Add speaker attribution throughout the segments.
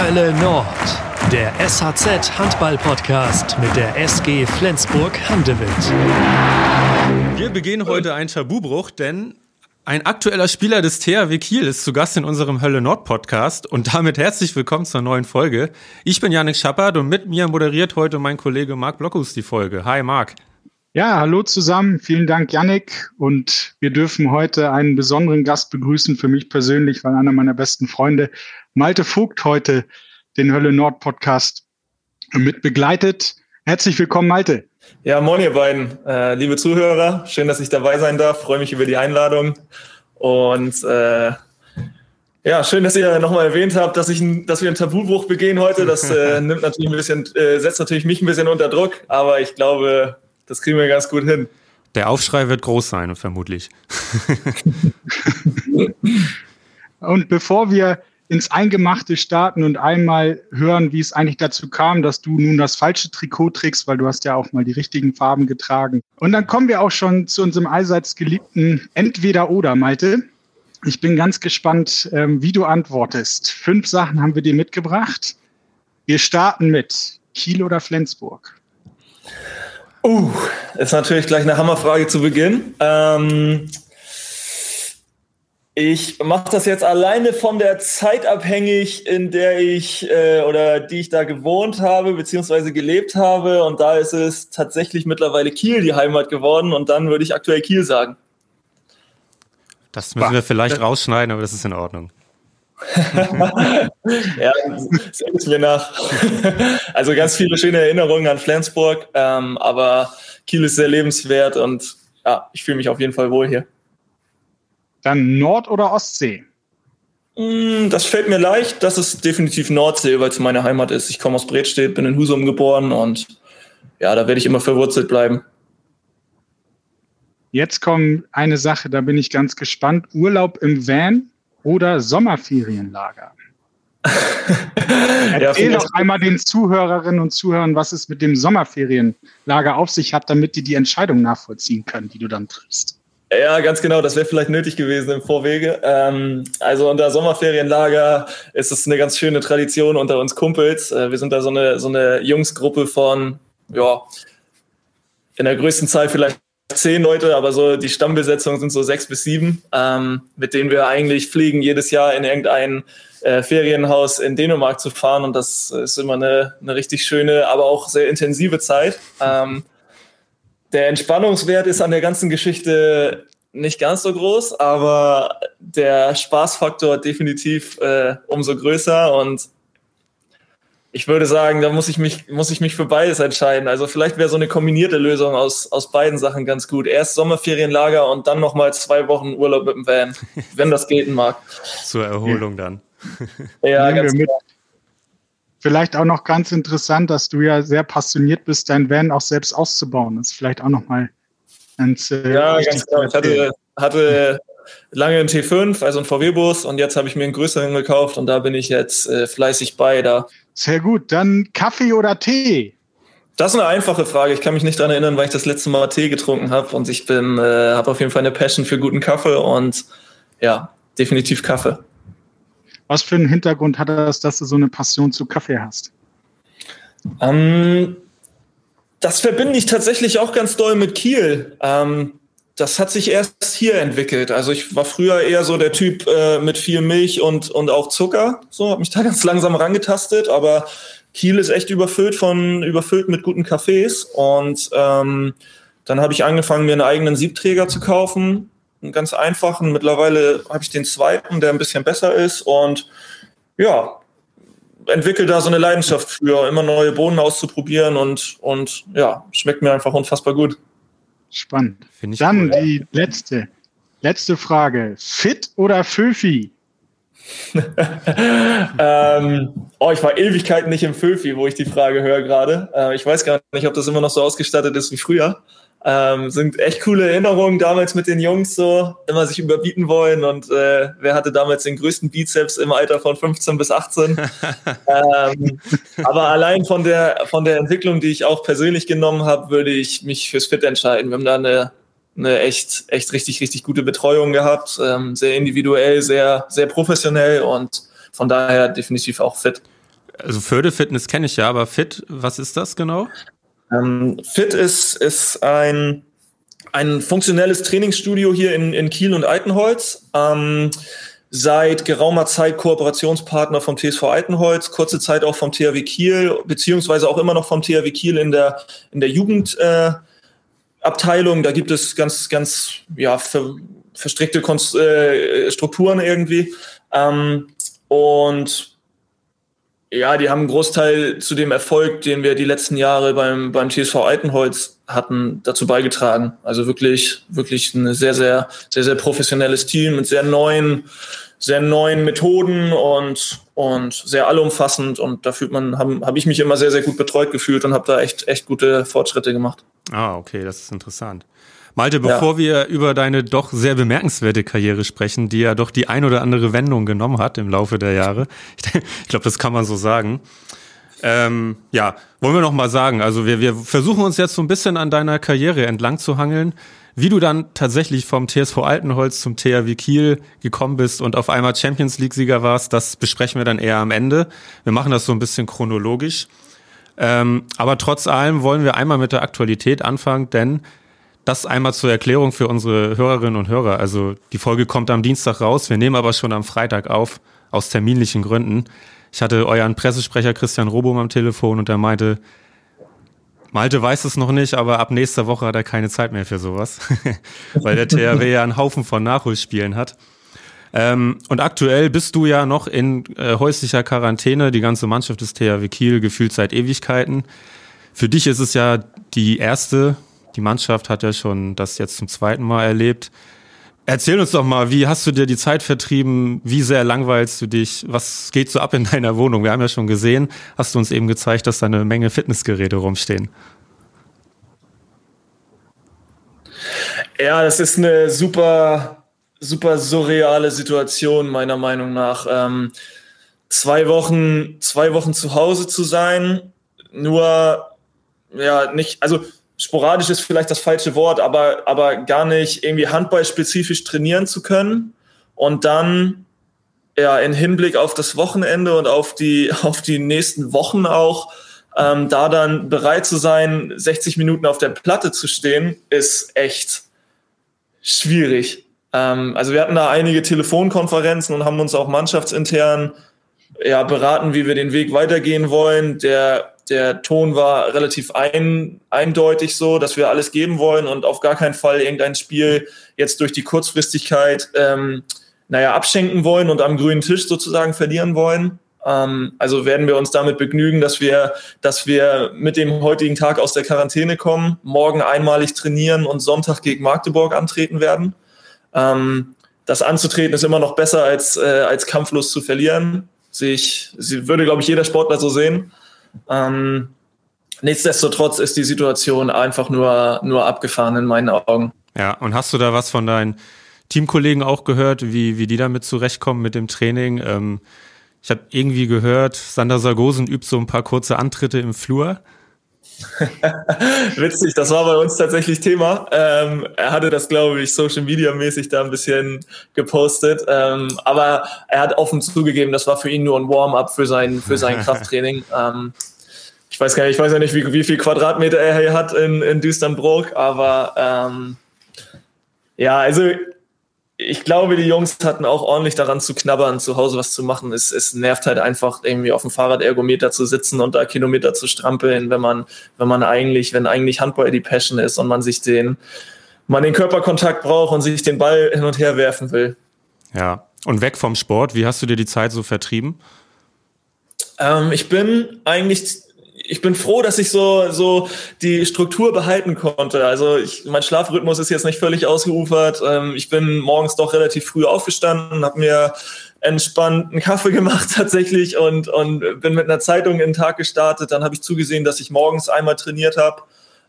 Speaker 1: Hölle Nord, der SHZ Handball Podcast mit der SG Flensburg Handewitt.
Speaker 2: Wir begehen heute einen Tabubruch, denn ein aktueller Spieler des THW Kiel ist zu Gast in unserem Hölle Nord Podcast und damit herzlich willkommen zur neuen Folge. Ich bin Janik Schappert und mit mir moderiert heute mein Kollege Marc Blockus die Folge. Hi Marc.
Speaker 3: Ja, hallo zusammen. Vielen Dank, Yannick. Und wir dürfen heute einen besonderen Gast begrüßen, für mich persönlich, weil einer meiner besten Freunde, Malte Vogt, heute den Hölle Nord Podcast mit begleitet. Herzlich willkommen, Malte.
Speaker 4: Ja, moin ihr beiden, äh, liebe Zuhörer. Schön, dass ich dabei sein darf. Freue mich über die Einladung. Und äh, ja, schön, dass ihr nochmal erwähnt habt, dass, ich, dass wir einen Tabubruch begehen heute. Das äh, nimmt natürlich ein bisschen, äh, setzt natürlich mich ein bisschen unter Druck, aber ich glaube, das kriegen wir ganz gut hin.
Speaker 2: Der Aufschrei wird groß sein, vermutlich.
Speaker 3: und bevor wir ins Eingemachte starten und einmal hören, wie es eigentlich dazu kam, dass du nun das falsche Trikot trägst, weil du hast ja auch mal die richtigen Farben getragen. Und dann kommen wir auch schon zu unserem allseits geliebten Entweder-Oder, Malte. Ich bin ganz gespannt, ähm, wie du antwortest. Fünf Sachen haben wir dir mitgebracht. Wir starten mit Kiel oder Flensburg.
Speaker 4: Uh, ist natürlich gleich eine Hammerfrage zu Beginn. Ähm, ich mache das jetzt alleine von der Zeit abhängig, in der ich äh, oder die ich da gewohnt habe beziehungsweise gelebt habe. Und da ist es tatsächlich mittlerweile Kiel die Heimat geworden. Und dann würde ich aktuell Kiel sagen.
Speaker 2: Das müssen wir vielleicht rausschneiden, aber das ist in Ordnung.
Speaker 4: ja, seht es mir nach. also ganz viele schöne Erinnerungen an Flensburg, ähm, aber Kiel ist sehr lebenswert und ja, ich fühle mich auf jeden Fall wohl hier.
Speaker 3: Dann Nord- oder Ostsee?
Speaker 4: Mm, das fällt mir leicht. Das ist definitiv Nordsee, weil es meine Heimat ist. Ich komme aus Bredstedt, bin in Husum geboren und ja, da werde ich immer verwurzelt bleiben.
Speaker 3: Jetzt kommt eine Sache, da bin ich ganz gespannt. Urlaub im Van oder Sommerferienlager? Erzähl ja, doch einmal den Zuhörerinnen und Zuhörern, was es mit dem Sommerferienlager auf sich hat, damit die die Entscheidung nachvollziehen können, die du dann triffst.
Speaker 4: Ja, ganz genau. Das wäre vielleicht nötig gewesen im Vorwege. Ähm, also unter Sommerferienlager ist es eine ganz schöne Tradition unter uns Kumpels. Äh, wir sind da so eine, so eine Jungsgruppe von, ja, in der größten Zahl vielleicht zehn Leute, aber so die Stammbesetzung sind so sechs bis sieben, ähm, mit denen wir eigentlich fliegen, jedes Jahr in irgendein äh, Ferienhaus in Dänemark zu fahren. Und das ist immer eine, eine richtig schöne, aber auch sehr intensive Zeit. Ähm, der Entspannungswert ist an der ganzen Geschichte nicht ganz so groß, aber der Spaßfaktor definitiv äh, umso größer und ich würde sagen, da muss ich mich, muss ich mich für beides entscheiden. Also vielleicht wäre so eine kombinierte Lösung aus, aus beiden Sachen ganz gut. Erst Sommerferienlager und dann nochmal zwei Wochen Urlaub mit dem Van, wenn das gelten mag.
Speaker 2: Zur Erholung dann.
Speaker 3: ja, ganz mit. Vielleicht auch noch ganz interessant, dass du ja sehr passioniert bist, dein Van auch selbst auszubauen. Das ist vielleicht auch nochmal
Speaker 4: ganz. Äh, ja, ganz klar. Ich hatte, hatte lange einen T5, also einen VW-Bus, und jetzt habe ich mir einen größeren gekauft und da bin ich jetzt äh, fleißig bei. Da
Speaker 3: sehr gut. Dann Kaffee oder Tee?
Speaker 4: Das ist eine einfache Frage. Ich kann mich nicht daran erinnern, weil ich das letzte Mal Tee getrunken habe und ich bin, äh, habe auf jeden Fall eine Passion für guten Kaffee und ja, definitiv Kaffee.
Speaker 3: Was für einen Hintergrund hat das, dass du so eine Passion zu Kaffee hast?
Speaker 4: Ähm, das verbinde ich tatsächlich auch ganz doll mit Kiel. Ähm, das hat sich erst hier entwickelt. Also ich war früher eher so der Typ äh, mit viel Milch und, und auch Zucker. So, habe mich da ganz langsam rangetastet, aber Kiel ist echt überfüllt von, überfüllt mit guten Cafés. Und ähm, dann habe ich angefangen, mir einen eigenen Siebträger zu kaufen. Einen ganz einfachen. Mittlerweile habe ich den zweiten, der ein bisschen besser ist. Und ja, entwickle da so eine Leidenschaft für, immer neue Bohnen auszuprobieren und, und ja, schmeckt mir einfach unfassbar gut.
Speaker 3: Spannend. Dann cool. die letzte, letzte Frage. Fit oder Föfi?
Speaker 4: ähm, oh, ich war Ewigkeiten nicht im Föfi, wo ich die Frage höre gerade. Äh, ich weiß gar nicht, ob das immer noch so ausgestattet ist wie früher. Ähm, sind echt coole Erinnerungen damals mit den Jungs so, immer sich überbieten wollen und äh, wer hatte damals den größten Bizeps im Alter von 15 bis 18. ähm, aber allein von der, von der Entwicklung, die ich auch persönlich genommen habe, würde ich mich fürs Fit entscheiden. Wir haben da eine, eine echt, echt richtig, richtig gute Betreuung gehabt, ähm, sehr individuell, sehr, sehr professionell und von daher definitiv auch fit.
Speaker 2: Also Fördefitness kenne ich ja, aber Fit, was ist das genau?
Speaker 4: Ähm, Fit ist, ist ein, ein funktionelles Trainingsstudio hier in, in Kiel und Eitenholz. Ähm, seit geraumer Zeit Kooperationspartner vom TSV Eitenholz, kurze Zeit auch vom THW Kiel, beziehungsweise auch immer noch vom THW Kiel in der, in der Jugendabteilung. Äh, da gibt es ganz, ganz ja, ver, verstrickte Konst äh, Strukturen irgendwie. Ähm, und ja, die haben einen Großteil zu dem Erfolg, den wir die letzten Jahre beim, beim TSV Altenholz hatten, dazu beigetragen. Also wirklich, wirklich ein sehr, sehr, sehr, sehr professionelles Team mit sehr neuen, sehr neuen Methoden und, und sehr allumfassend. Und da fühlt man, habe hab ich mich immer sehr, sehr gut betreut gefühlt und habe da echt, echt gute Fortschritte gemacht.
Speaker 2: Ah, okay, das ist interessant. Malte, bevor ja. wir über deine doch sehr bemerkenswerte Karriere sprechen, die ja doch die ein oder andere Wendung genommen hat im Laufe der Jahre, ich glaube, das kann man so sagen. Ähm, ja, wollen wir noch mal sagen, also wir, wir versuchen uns jetzt so ein bisschen an deiner Karriere entlang zu hangeln. Wie du dann tatsächlich vom TSV Altenholz zum THW Kiel gekommen bist und auf einmal Champions League-Sieger warst, das besprechen wir dann eher am Ende. Wir machen das so ein bisschen chronologisch. Ähm, aber trotz allem wollen wir einmal mit der Aktualität anfangen, denn das einmal zur Erklärung für unsere Hörerinnen und Hörer. Also die Folge kommt am Dienstag raus, wir nehmen aber schon am Freitag auf, aus terminlichen Gründen. Ich hatte euren Pressesprecher Christian Robum am Telefon und er meinte, Malte weiß es noch nicht, aber ab nächster Woche hat er keine Zeit mehr für sowas, weil der THW ja einen Haufen von Nachholspielen hat. Ähm, und aktuell bist du ja noch in äh, häuslicher Quarantäne, die ganze Mannschaft des THW Kiel gefühlt seit Ewigkeiten. Für dich ist es ja die erste die Mannschaft hat ja schon das jetzt zum zweiten Mal erlebt. Erzähl uns doch mal, wie hast du dir die Zeit vertrieben? Wie sehr langweilst du dich? Was geht so ab in deiner Wohnung? Wir haben ja schon gesehen, hast du uns eben gezeigt, dass da eine Menge Fitnessgeräte rumstehen.
Speaker 4: Ja, das ist eine super, super surreale Situation, meiner Meinung nach. Ähm, zwei Wochen, zwei Wochen zu Hause zu sein, nur, ja, nicht, also sporadisch ist vielleicht das falsche Wort, aber, aber gar nicht irgendwie handballspezifisch trainieren zu können und dann ja in Hinblick auf das Wochenende und auf die, auf die nächsten Wochen auch, ähm, da dann bereit zu sein, 60 Minuten auf der Platte zu stehen, ist echt schwierig. Ähm, also wir hatten da einige Telefonkonferenzen und haben uns auch mannschaftsintern ja, beraten, wie wir den Weg weitergehen wollen. Der der Ton war relativ ein, eindeutig so, dass wir alles geben wollen und auf gar keinen Fall irgendein Spiel jetzt durch die Kurzfristigkeit, ähm, naja, abschenken wollen und am grünen Tisch sozusagen verlieren wollen. Ähm, also werden wir uns damit begnügen, dass wir, dass wir mit dem heutigen Tag aus der Quarantäne kommen, morgen einmalig trainieren und Sonntag gegen Magdeburg antreten werden. Ähm, das anzutreten ist immer noch besser als, äh, als kampflos zu verlieren. Sich, sie würde, glaube ich, jeder Sportler so sehen. Ähm, nichtsdestotrotz ist die Situation einfach nur, nur abgefahren in meinen Augen.
Speaker 2: Ja, und hast du da was von deinen Teamkollegen auch gehört, wie, wie die damit zurechtkommen mit dem Training? Ähm, ich habe irgendwie gehört, Sander Sargosen übt so ein paar kurze Antritte im Flur.
Speaker 4: Witzig, das war bei uns tatsächlich Thema. Ähm, er hatte das, glaube ich, Social Media mäßig da ein bisschen gepostet. Ähm, aber er hat offen zugegeben, das war für ihn nur ein Warm-up für sein, für sein Krafttraining. Ähm, ich weiß gar nicht, ich weiß ja nicht, wie, wie viel Quadratmeter er hier hat in, in Düsternbrook, aber ähm, ja, also ich glaube, die Jungs hatten auch ordentlich daran zu knabbern, zu Hause was zu machen. Es, es nervt halt einfach, irgendwie auf dem Fahrradergometer zu sitzen und da Kilometer zu strampeln, wenn man, wenn man eigentlich, wenn eigentlich Handball die Passion ist und man sich den, man den Körperkontakt braucht und sich den Ball hin und her werfen will.
Speaker 2: Ja. Und weg vom Sport, wie hast du dir die Zeit so vertrieben?
Speaker 4: Ähm, ich bin eigentlich ich bin froh, dass ich so, so die Struktur behalten konnte. Also ich, mein Schlafrhythmus ist jetzt nicht völlig ausgeufert. Ähm, ich bin morgens doch relativ früh aufgestanden, habe mir entspannt einen Kaffee gemacht tatsächlich und, und bin mit einer Zeitung in den Tag gestartet. Dann habe ich zugesehen, dass ich morgens einmal trainiert habe,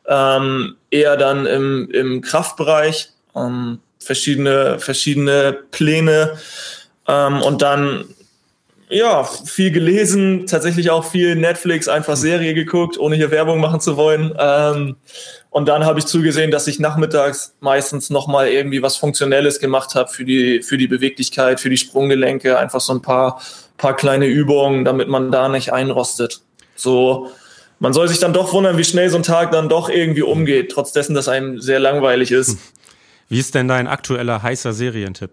Speaker 4: ähm, eher dann im, im Kraftbereich, ähm, verschiedene, verschiedene Pläne. Ähm, und dann ja, viel gelesen, tatsächlich auch viel Netflix, einfach Serie geguckt, ohne hier Werbung machen zu wollen. Ähm, und dann habe ich zugesehen, dass ich nachmittags meistens nochmal irgendwie was Funktionelles gemacht habe für die, für die Beweglichkeit, für die Sprunggelenke, einfach so ein paar, paar kleine Übungen, damit man da nicht einrostet. So, man soll sich dann doch wundern, wie schnell so ein Tag dann doch irgendwie umgeht, trotz dessen, dass einem sehr langweilig ist.
Speaker 2: Wie ist denn dein aktueller heißer Serientipp?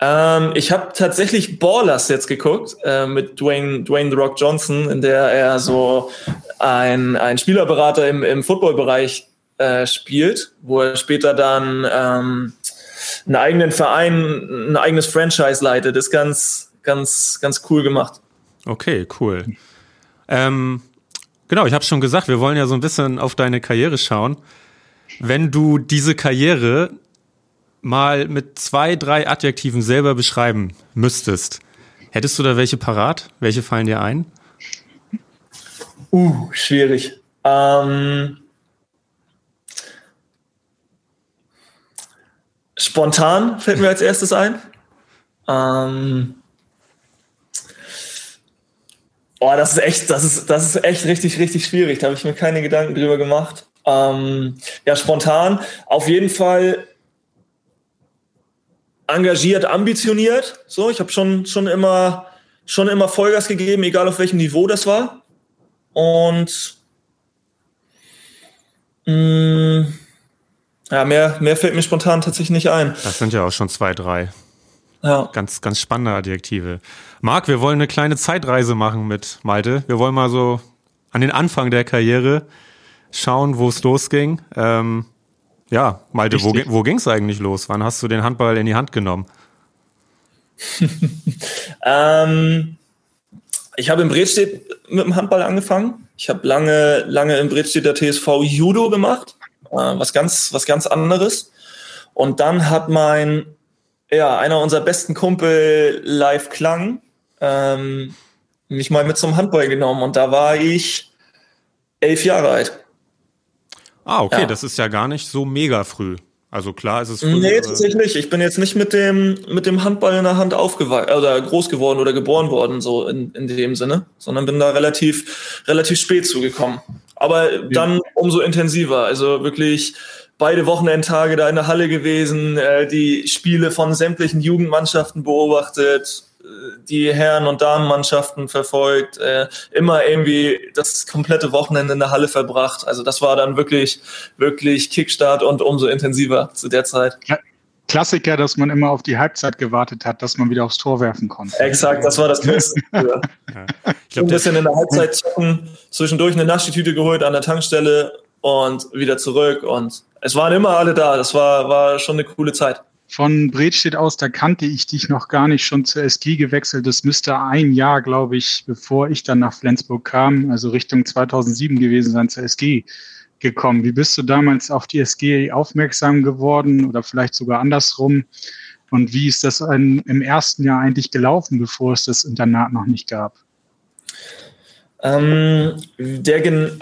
Speaker 4: Ähm, ich habe tatsächlich Ballers jetzt geguckt äh, mit Dwayne, Dwayne The Rock Johnson, in der er so ein, ein Spielerberater im, im Footballbereich äh, spielt, wo er später dann ähm, einen eigenen Verein, ein eigenes Franchise leitet. ist ganz, ganz, ganz cool gemacht.
Speaker 2: Okay, cool. Ähm, genau, ich habe schon gesagt, wir wollen ja so ein bisschen auf deine Karriere schauen. Wenn du diese Karriere mal mit zwei, drei Adjektiven selber beschreiben müsstest, hättest du da welche parat? Welche fallen dir ein?
Speaker 4: Uh, schwierig. Ähm, spontan fällt mir als erstes ein. Ähm, oh, das ist echt, das ist, das ist echt richtig, richtig schwierig. Da habe ich mir keine Gedanken drüber gemacht. Ähm, ja, spontan. Auf jeden Fall engagiert, ambitioniert. So, ich habe schon, schon immer, schon immer Vollgas gegeben, egal auf welchem Niveau das war. Und mh, mm, ja, mehr, mehr fällt mir spontan tatsächlich nicht ein.
Speaker 2: Das sind ja auch schon zwei, drei. Ja. Ganz, ganz spannende Adjektive. Marc, wir wollen eine kleine Zeitreise machen mit Malte. Wir wollen mal so an den Anfang der Karriere schauen, wo es losging. Ähm, ja, Malte, Richtig. wo, wo ging es eigentlich los? Wann hast du den Handball in die Hand genommen?
Speaker 4: ähm, ich habe in Bredstedt mit dem Handball angefangen. Ich habe lange, lange im Bredstedter TSV Judo gemacht, äh, was ganz, was ganz anderes. Und dann hat mein, ja, einer unserer besten Kumpel Live Klang ähm, mich mal mit zum Handball genommen und da war ich elf Jahre alt.
Speaker 2: Ah, okay, ja. das ist ja gar nicht so mega früh. Also klar ist es früh.
Speaker 4: Nee, tatsächlich. Ich bin jetzt nicht mit dem, mit dem Handball in der Hand aufgewachsen oder groß geworden oder geboren worden, so in, in dem Sinne, sondern bin da relativ, relativ spät zugekommen. Aber dann umso intensiver. Also wirklich beide Wochenendtage da in der Halle gewesen, äh, die Spiele von sämtlichen Jugendmannschaften beobachtet, die Herren- und Damenmannschaften verfolgt, äh, immer irgendwie das komplette Wochenende in der Halle verbracht. Also das war dann wirklich, wirklich Kickstart und umso intensiver zu der Zeit.
Speaker 3: Klassiker, dass man immer auf die Halbzeit gewartet hat, dass man wieder aufs Tor werfen konnte.
Speaker 4: Exakt, das war das Beste. ja. Ein bisschen in der Halbzeit zocken, zwischendurch eine Naschitüte geholt an der Tankstelle und wieder zurück. Und es waren immer alle da. Das war, war schon eine coole Zeit
Speaker 3: von Bredstedt aus, da kannte ich dich noch gar nicht schon zur SG gewechselt. Das müsste ein Jahr, glaube ich, bevor ich dann nach Flensburg kam, also Richtung 2007 gewesen sein, zur SG gekommen. Wie bist du damals auf die SG aufmerksam geworden oder vielleicht sogar andersrum? Und wie ist das im ersten Jahr eigentlich gelaufen, bevor es das Internat noch nicht gab?
Speaker 4: Ähm, der,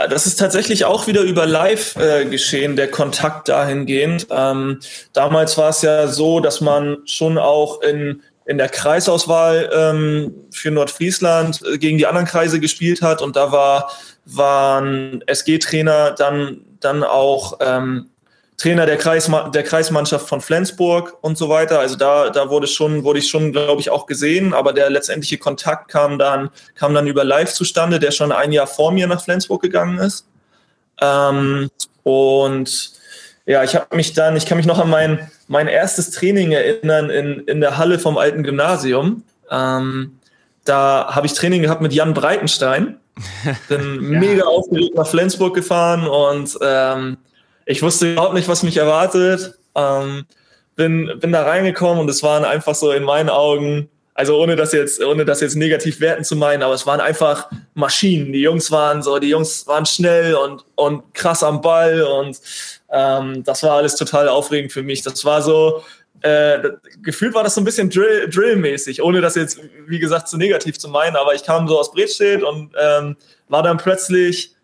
Speaker 4: das ist tatsächlich auch wieder über Live äh, geschehen, der Kontakt dahingehend. Ähm, damals war es ja so, dass man schon auch in, in der Kreisauswahl ähm, für Nordfriesland äh, gegen die anderen Kreise gespielt hat und da war, waren SG-Trainer dann, dann auch ähm, Trainer der, Kreis, der Kreismannschaft von Flensburg und so weiter. Also da, da wurde schon, wurde ich schon, glaube ich, auch gesehen, aber der letztendliche Kontakt kam dann, kam dann über Live zustande, der schon ein Jahr vor mir nach Flensburg gegangen ist. Ähm, und ja, ich habe mich dann, ich kann mich noch an mein, mein erstes Training erinnern in, in der Halle vom alten Gymnasium. Ähm, da habe ich Training gehabt mit Jan Breitenstein. Bin ja. mega aufgeregt nach Flensburg gefahren und ähm, ich wusste überhaupt nicht, was mich erwartet. Ähm, bin, bin da reingekommen und es waren einfach so in meinen Augen, also ohne das jetzt, ohne das jetzt negativ werten zu meinen, aber es waren einfach Maschinen. Die Jungs waren so, die Jungs waren schnell und, und krass am Ball und ähm, das war alles total aufregend für mich. Das war so, äh, gefühlt war das so ein bisschen Drill, Drill-mäßig, ohne das jetzt, wie gesagt, zu negativ zu meinen, aber ich kam so aus Bredstedt und ähm, war dann plötzlich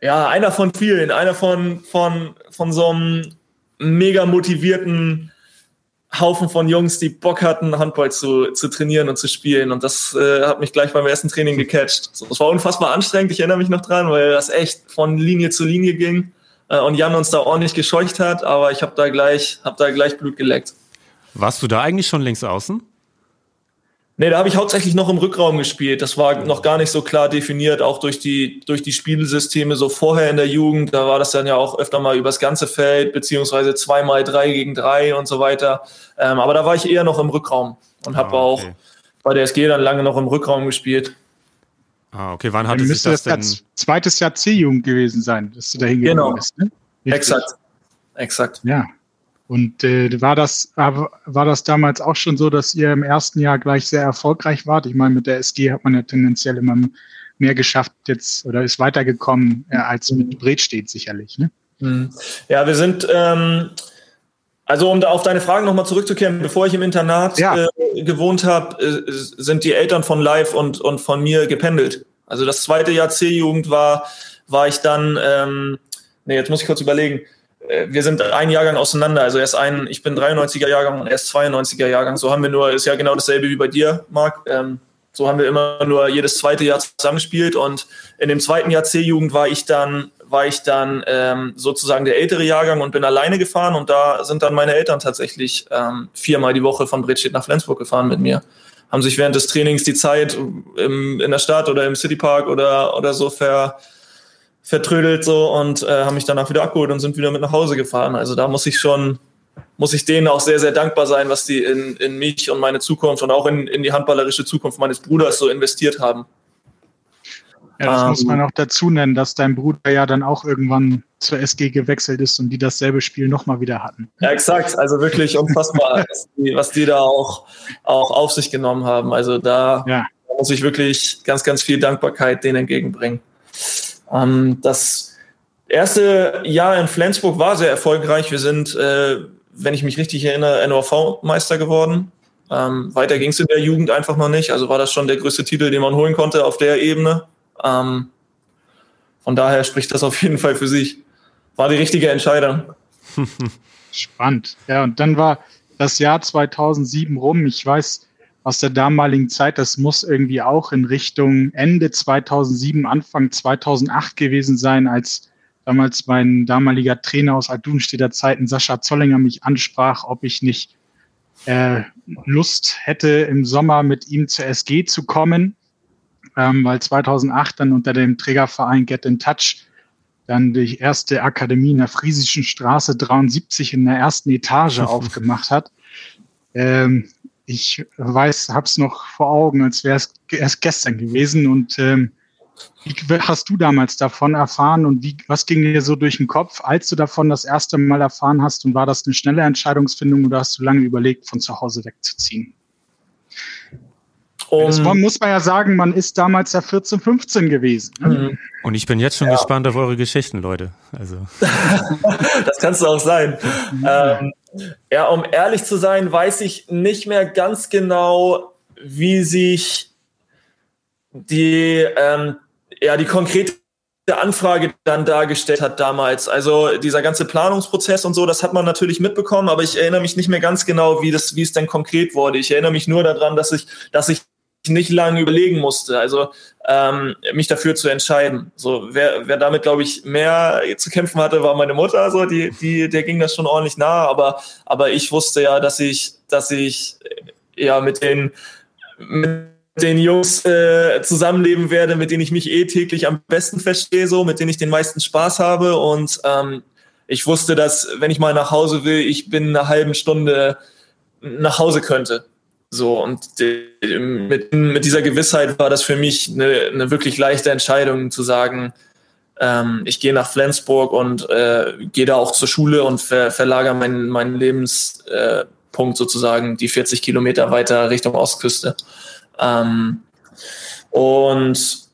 Speaker 4: ja, einer von vielen, einer von, von, von so einem mega motivierten Haufen von Jungs, die Bock hatten, Handball zu, zu trainieren und zu spielen. Und das äh, hat mich gleich beim ersten Training gecatcht. Es war unfassbar anstrengend, ich erinnere mich noch dran, weil das echt von Linie zu Linie ging äh, und Jan uns da ordentlich gescheucht hat, aber ich habe da gleich, hab da gleich Blut geleckt.
Speaker 2: Warst du da eigentlich schon links außen?
Speaker 4: Nee, da habe ich hauptsächlich noch im Rückraum gespielt. Das war noch gar nicht so klar definiert, auch durch die, durch die Spielsysteme so vorher in der Jugend. Da war das dann ja auch öfter mal übers ganze Feld, beziehungsweise zweimal drei gegen drei und so weiter. Ähm, aber da war ich eher noch im Rückraum und habe ah, okay. auch bei der SG dann lange noch im Rückraum gespielt.
Speaker 2: Ah, okay. Wann hatte sich
Speaker 3: das, das denn? zweites Jahr C-Jugend gewesen sein, dass du da hingegangen
Speaker 4: genau. bist. Ne? Exakt. Exakt.
Speaker 3: Ja. Und äh, war, das, war das damals auch schon so, dass ihr im ersten Jahr gleich sehr erfolgreich wart? Ich meine, mit der SG hat man ja tendenziell immer mehr geschafft jetzt oder ist weitergekommen äh, als mit Bredstedt sicherlich. Ne?
Speaker 4: Mhm. Ja, wir sind, ähm, also um da auf deine Fragen nochmal zurückzukehren, bevor ich im Internat ja. äh, gewohnt habe, äh, sind die Eltern von Live und, und von mir gependelt. Also das zweite Jahr C-Jugend war, war ich dann, ähm, nee, jetzt muss ich kurz überlegen, wir sind ein Jahrgang auseinander. Also er ist ein, ich bin 93er Jahrgang und er ist 92er Jahrgang. So haben wir nur, ist ja genau dasselbe wie bei dir, Marc. Ähm, so haben wir immer nur jedes zweite Jahr zusammengespielt und in dem zweiten Jahr C-Jugend war ich dann, war ich dann ähm, sozusagen der ältere Jahrgang und bin alleine gefahren und da sind dann meine Eltern tatsächlich ähm, viermal die Woche von Bredstedt nach Flensburg gefahren mit mir. Haben sich während des Trainings die Zeit im, in der Stadt oder im Citypark oder, oder so ver, vertrödelt so und äh, haben mich danach wieder abgeholt und sind wieder mit nach Hause gefahren. Also da muss ich schon, muss ich denen auch sehr, sehr dankbar sein, was die in, in mich und meine Zukunft und auch in, in die handballerische Zukunft meines Bruders so investiert haben.
Speaker 3: Ja, das ähm, muss man auch dazu nennen, dass dein Bruder ja dann auch irgendwann zur SG gewechselt ist und die dasselbe Spiel nochmal wieder hatten.
Speaker 4: Ja, exakt. Also wirklich unfassbar, was, die, was, die, da auch, auch auf sich genommen haben. Also da ja. muss ich wirklich ganz, ganz viel Dankbarkeit denen entgegenbringen. Ähm, das erste Jahr in Flensburg war sehr erfolgreich. Wir sind, äh, wenn ich mich richtig erinnere, NOV-Meister geworden. Ähm, weiter ging es in der Jugend einfach noch nicht. Also war das schon der größte Titel, den man holen konnte auf der Ebene. Ähm, von daher spricht das auf jeden Fall für sich. War die richtige Entscheidung.
Speaker 3: Spannend. Ja, und dann war das Jahr 2007 rum. Ich weiß, aus der damaligen Zeit. Das muss irgendwie auch in Richtung Ende 2007, Anfang 2008 gewesen sein, als damals mein damaliger Trainer aus Aldunstädter Zeiten, Sascha Zollinger, mich ansprach, ob ich nicht äh, Lust hätte, im Sommer mit ihm zur SG zu kommen, ähm, weil 2008 dann unter dem Trägerverein Get in Touch dann die erste Akademie in der Friesischen Straße 73 in der ersten Etage aufgemacht hat. Ähm, ich weiß, habe es noch vor Augen, als wäre es erst gestern gewesen. Und ähm, wie hast du damals davon erfahren und wie, was ging dir so durch den Kopf, als du davon das erste Mal erfahren hast? Und war das eine schnelle Entscheidungsfindung oder hast du lange überlegt, von zu Hause wegzuziehen? Um, das muss man ja sagen, man ist damals ja 14, 15 gewesen. Ne?
Speaker 2: Mhm. Und ich bin jetzt schon ja. gespannt auf eure Geschichten, Leute. Also.
Speaker 4: das kannst du auch sein. ähm, ja, um ehrlich zu sein, weiß ich nicht mehr ganz genau, wie sich die, ähm, ja, die konkrete Anfrage dann dargestellt hat damals. Also dieser ganze Planungsprozess und so, das hat man natürlich mitbekommen, aber ich erinnere mich nicht mehr ganz genau, wie das, wie es denn konkret wurde. Ich erinnere mich nur daran, dass ich, dass ich nicht lange überlegen musste, also ähm, mich dafür zu entscheiden. So, wer, wer damit, glaube ich, mehr zu kämpfen hatte, war meine Mutter. So, die, die, der ging das schon ordentlich nah, aber, aber ich wusste ja, dass ich, dass ich äh, ja mit den mit den Jungs äh, zusammenleben werde, mit denen ich mich eh täglich am besten verstehe, so, mit denen ich den meisten Spaß habe. Und ähm, ich wusste, dass, wenn ich mal nach Hause will, ich bin eine halbe Stunde nach Hause könnte. So, und mit, mit dieser Gewissheit war das für mich eine, eine wirklich leichte Entscheidung zu sagen, ähm, ich gehe nach Flensburg und äh, gehe da auch zur Schule und ver, verlagere meinen, meinen Lebenspunkt sozusagen die 40 Kilometer weiter Richtung Ostküste. Ähm, und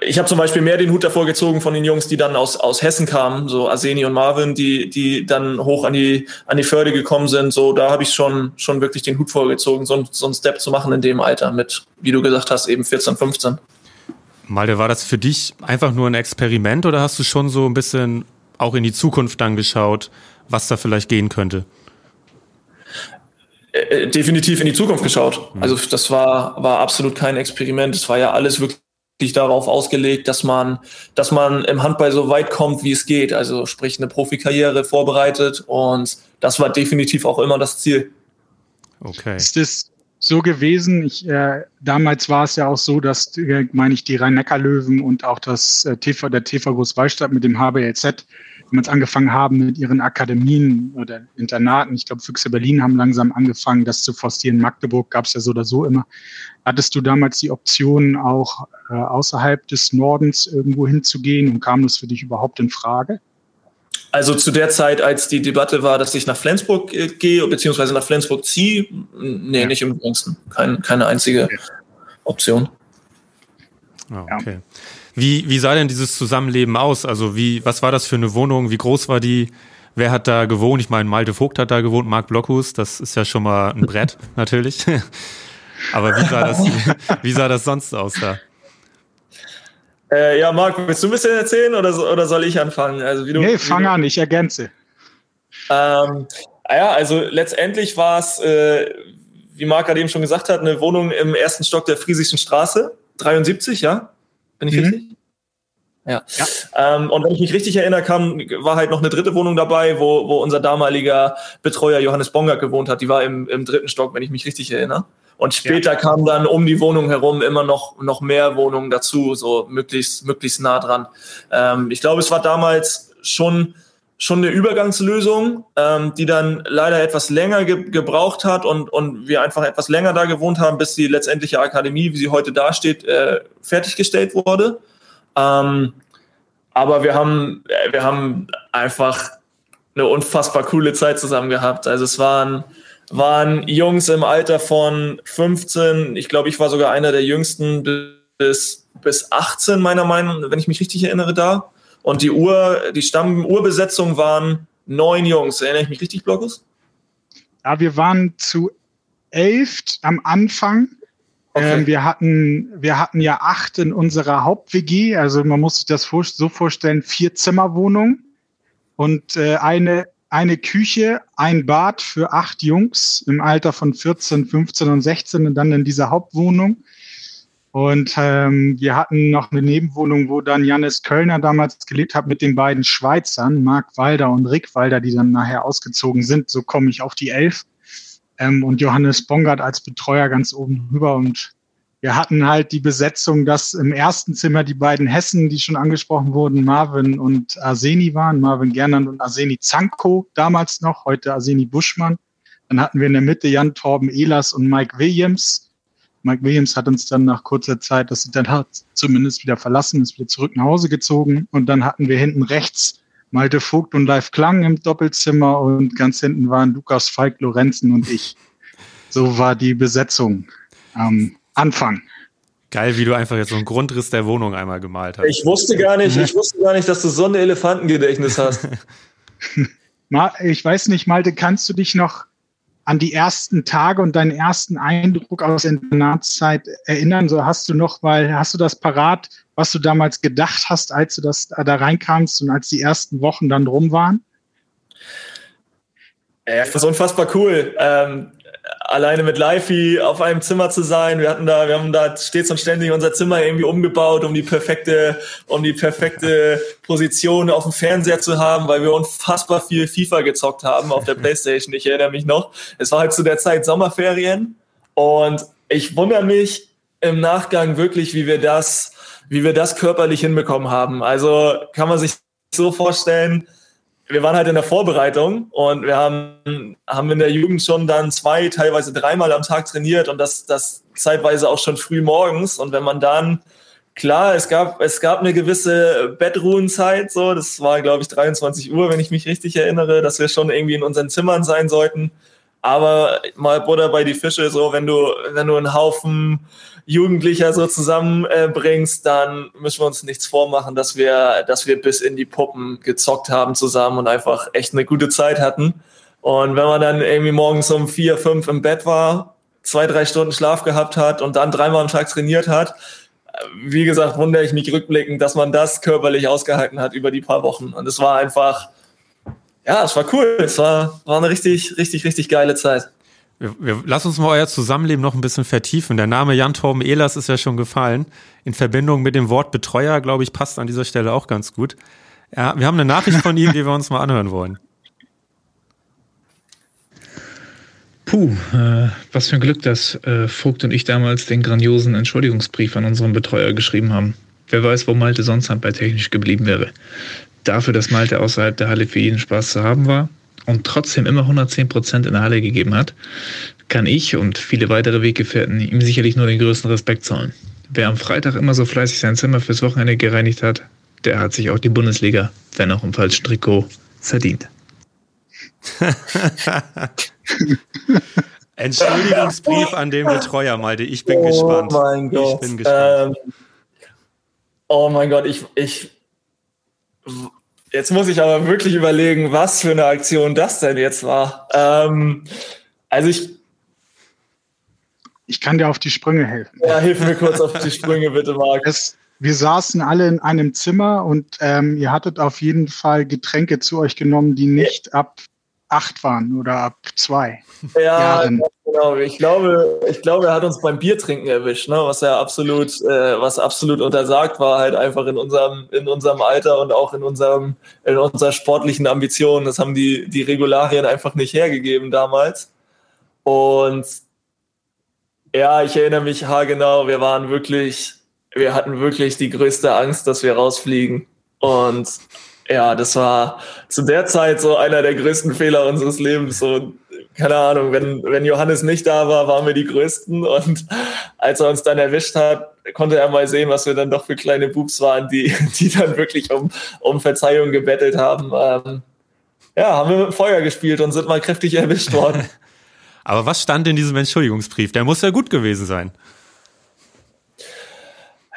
Speaker 4: ich habe zum Beispiel mehr den Hut davor gezogen von den Jungs, die dann aus, aus Hessen kamen, so Arseni und Marvin, die, die dann hoch an die, an die Förde gekommen sind. So, da habe ich schon, schon wirklich den Hut vorgezogen, so, so einen Step zu machen in dem Alter mit, wie du gesagt hast, eben 14, 15.
Speaker 2: Malte, war das für dich einfach nur ein Experiment oder hast du schon so ein bisschen auch in die Zukunft dann geschaut, was da vielleicht gehen könnte?
Speaker 4: Äh, äh, definitiv in die Zukunft geschaut. Also das war, war absolut kein Experiment. Es war ja alles wirklich darauf ausgelegt, dass man, dass man im Handball so weit kommt, wie es geht. Also sprich eine Profikarriere vorbereitet und das war definitiv auch immer das Ziel.
Speaker 3: Okay. Ist das, so gewesen. Ich, äh, damals war es ja auch so, dass, äh, meine ich, die Rhein-Neckar-Löwen und auch das äh, TV, der TV Großwallstadt mit dem HBLZ damals angefangen haben mit ihren Akademien oder Internaten. Ich glaube, Füchse Berlin haben langsam angefangen, das zu forcieren. Magdeburg gab es ja so oder so immer. Hattest du damals die Option, auch äh, außerhalb des Nordens irgendwo hinzugehen und kam das für dich überhaupt in Frage?
Speaker 4: Also zu der Zeit, als die Debatte war, dass ich nach Flensburg äh, gehe, beziehungsweise nach Flensburg ziehe, nee, ja. nicht im geringsten. Kein, keine einzige. Option.
Speaker 2: Oh, okay. Wie, wie sah denn dieses Zusammenleben aus? Also wie, was war das für eine Wohnung? Wie groß war die? Wer hat da gewohnt? Ich meine, Malte Vogt hat da gewohnt, Marc Blockhus, das ist ja schon mal ein Brett, natürlich. Aber wie sah das, wie sah das sonst aus da?
Speaker 4: Äh, ja, Marc, willst du ein bisschen erzählen oder, oder soll ich anfangen?
Speaker 3: Also, wie du, nee, fang an, ich ergänze.
Speaker 4: Ähm, ja, also letztendlich war es, äh, wie Marc gerade eben schon gesagt hat, eine Wohnung im ersten Stock der Friesischen Straße, 73, ja? Bin ich mhm. richtig? Ja. ja. Ähm, und wenn ich mich richtig erinnern kann, war halt noch eine dritte Wohnung dabei, wo, wo unser damaliger Betreuer Johannes Bonger gewohnt hat. Die war im, im dritten Stock, wenn ich mich richtig erinnere. Und später ja. kamen dann um die Wohnung herum immer noch, noch mehr Wohnungen dazu, so möglichst, möglichst nah dran. Ähm, ich glaube, es war damals schon, schon eine Übergangslösung, ähm, die dann leider etwas länger ge gebraucht hat und, und wir einfach etwas länger da gewohnt haben, bis die letztendliche Akademie, wie sie heute dasteht, äh, fertiggestellt wurde. Ähm, aber wir haben, wir haben einfach eine unfassbar coole Zeit zusammen gehabt. Also es waren, waren Jungs im Alter von 15, ich glaube, ich war sogar einer der jüngsten bis, bis 18, meiner Meinung, wenn ich mich richtig erinnere, da. Und die Ur, die Stammuhrbesetzung waren neun Jungs. Erinnere ich mich richtig, Blockus?
Speaker 3: Ja, wir waren zu elf am Anfang. Okay. Ähm, wir, hatten, wir hatten ja acht in unserer Haupt-WG. Also man muss sich das so vorstellen, vier Zimmerwohnungen und äh, eine eine Küche, ein Bad für acht Jungs im Alter von 14, 15 und 16 und dann in dieser Hauptwohnung. Und ähm, wir hatten noch eine Nebenwohnung, wo dann Janis Kölner damals gelebt hat mit den beiden Schweizern, Marc Walder und Rick Walder, die dann nachher ausgezogen sind. So komme ich auf die elf. Ähm, und Johannes Bongard als Betreuer ganz oben rüber. Und wir hatten halt die Besetzung, dass im ersten Zimmer die beiden Hessen, die schon angesprochen wurden, Marvin und Arseni waren, Marvin Gernand und Arseni Zanko damals noch, heute Arseni Buschmann. Dann hatten wir in der Mitte Jan Torben Ehlers und Mike Williams. Mike Williams hat uns dann nach kurzer Zeit, das dann hat zumindest wieder verlassen, ist wieder zurück nach Hause gezogen. Und dann hatten wir hinten rechts Malte Vogt und Live Klang im Doppelzimmer und ganz hinten waren Lukas Falk, Lorenzen und ich. So war die Besetzung. Ähm, Anfang.
Speaker 2: Geil, wie du einfach jetzt so einen Grundriss der Wohnung einmal gemalt hast.
Speaker 4: Ich wusste gar nicht, ich wusste gar nicht, dass du so ein Elefantengedächtnis hast.
Speaker 3: ich weiß nicht, Malte, kannst du dich noch an die ersten Tage und deinen ersten Eindruck aus der Internatszeit erinnern? So hast du noch mal, hast du das parat, was du damals gedacht hast, als du das da reinkamst und als die ersten Wochen dann rum waren?
Speaker 4: Ja, das ist unfassbar cool. Ähm, alleine mit Lifey auf einem Zimmer zu sein. Wir hatten da, wir haben da stets und ständig unser Zimmer irgendwie umgebaut, um die perfekte, um die perfekte Position auf dem Fernseher zu haben, weil wir unfassbar viel FIFA gezockt haben auf der Playstation. Ich erinnere mich noch. Es war halt zu der Zeit Sommerferien und ich wundere mich im Nachgang wirklich, wie wir das, wie wir das körperlich hinbekommen haben. Also kann man sich so vorstellen, wir waren halt in der Vorbereitung und wir haben, haben in der Jugend schon dann zwei, teilweise dreimal am Tag trainiert und das, das zeitweise auch schon früh morgens. Und wenn man dann, klar, es gab, es gab eine gewisse Bettruhenzeit, so, das war, glaube ich, 23 Uhr, wenn ich mich richtig erinnere, dass wir schon irgendwie in unseren Zimmern sein sollten. Aber mal Butter bei die Fische, so, wenn du, wenn du einen Haufen Jugendlicher so zusammenbringst, äh, dann müssen wir uns nichts vormachen, dass wir, dass wir bis in die Puppen gezockt haben zusammen und einfach echt eine gute Zeit hatten. Und wenn man dann irgendwie morgens um vier, fünf im Bett war, zwei, drei Stunden Schlaf gehabt hat und dann dreimal am Tag trainiert hat, wie gesagt, wundere ich mich rückblickend, dass man das körperlich ausgehalten hat über die paar Wochen. Und es war einfach, ja, es war cool. Es war, war eine richtig, richtig, richtig geile Zeit.
Speaker 2: Wir, wir, lass uns mal euer Zusammenleben noch ein bisschen vertiefen. Der Name Jan Torben Ehlers ist ja schon gefallen. In Verbindung mit dem Wort Betreuer, glaube ich, passt an dieser Stelle auch ganz gut. Ja, wir haben eine Nachricht von ihm, die wir uns mal anhören wollen.
Speaker 5: Puh, äh, was für ein Glück, dass äh, Vogt und ich damals den grandiosen Entschuldigungsbrief an unseren Betreuer geschrieben haben. Wer weiß, wo Malte sonst handballtechnisch geblieben wäre. Dafür, dass Malte außerhalb der Halle für jeden Spaß zu haben war und trotzdem immer 110 Prozent in der Halle gegeben hat, kann ich und viele weitere Weggefährten ihm sicherlich nur den größten Respekt zollen. Wer am Freitag immer so fleißig sein Zimmer fürs Wochenende gereinigt hat, der hat sich auch die Bundesliga, wenn auch im falschen Trikot, verdient.
Speaker 2: Entschuldigungsbrief an den Betreuer, Malte. Ich bin oh gespannt.
Speaker 4: Mein Gott. Ich bin gespannt. Ähm, oh mein Gott, ich, ich. Jetzt muss ich aber wirklich überlegen, was für eine Aktion das denn jetzt war. Ähm, also ich.
Speaker 3: Ich kann dir auf die Sprünge helfen.
Speaker 4: Ja, hilf mir kurz auf die Sprünge, bitte, Marc. Es,
Speaker 3: wir saßen alle in einem Zimmer und ähm, ihr hattet auf jeden Fall Getränke zu euch genommen, die nicht ab acht waren oder ab zwei.
Speaker 4: Ja, genau. Ich glaube, ich glaube, er hat uns beim Biertrinken erwischt, ne? was ja absolut, äh, was absolut untersagt war, halt einfach in unserem, in unserem Alter und auch in unserem, in unserer sportlichen Ambition. Das haben die, die Regularien einfach nicht hergegeben damals. Und ja, ich erinnere mich haargenau, wir waren wirklich, wir hatten wirklich die größte Angst, dass wir rausfliegen. Und ja, das war zu der Zeit so einer der größten Fehler unseres Lebens. So, keine Ahnung, wenn, wenn Johannes nicht da war, waren wir die Größten. Und als er uns dann erwischt hat, konnte er mal sehen, was wir dann doch für kleine Boobs waren, die, die dann wirklich um, um Verzeihung gebettelt haben. Ähm, ja, haben wir mit Feuer gespielt und sind mal kräftig erwischt worden.
Speaker 2: Aber was stand in diesem Entschuldigungsbrief? Der muss ja gut gewesen sein.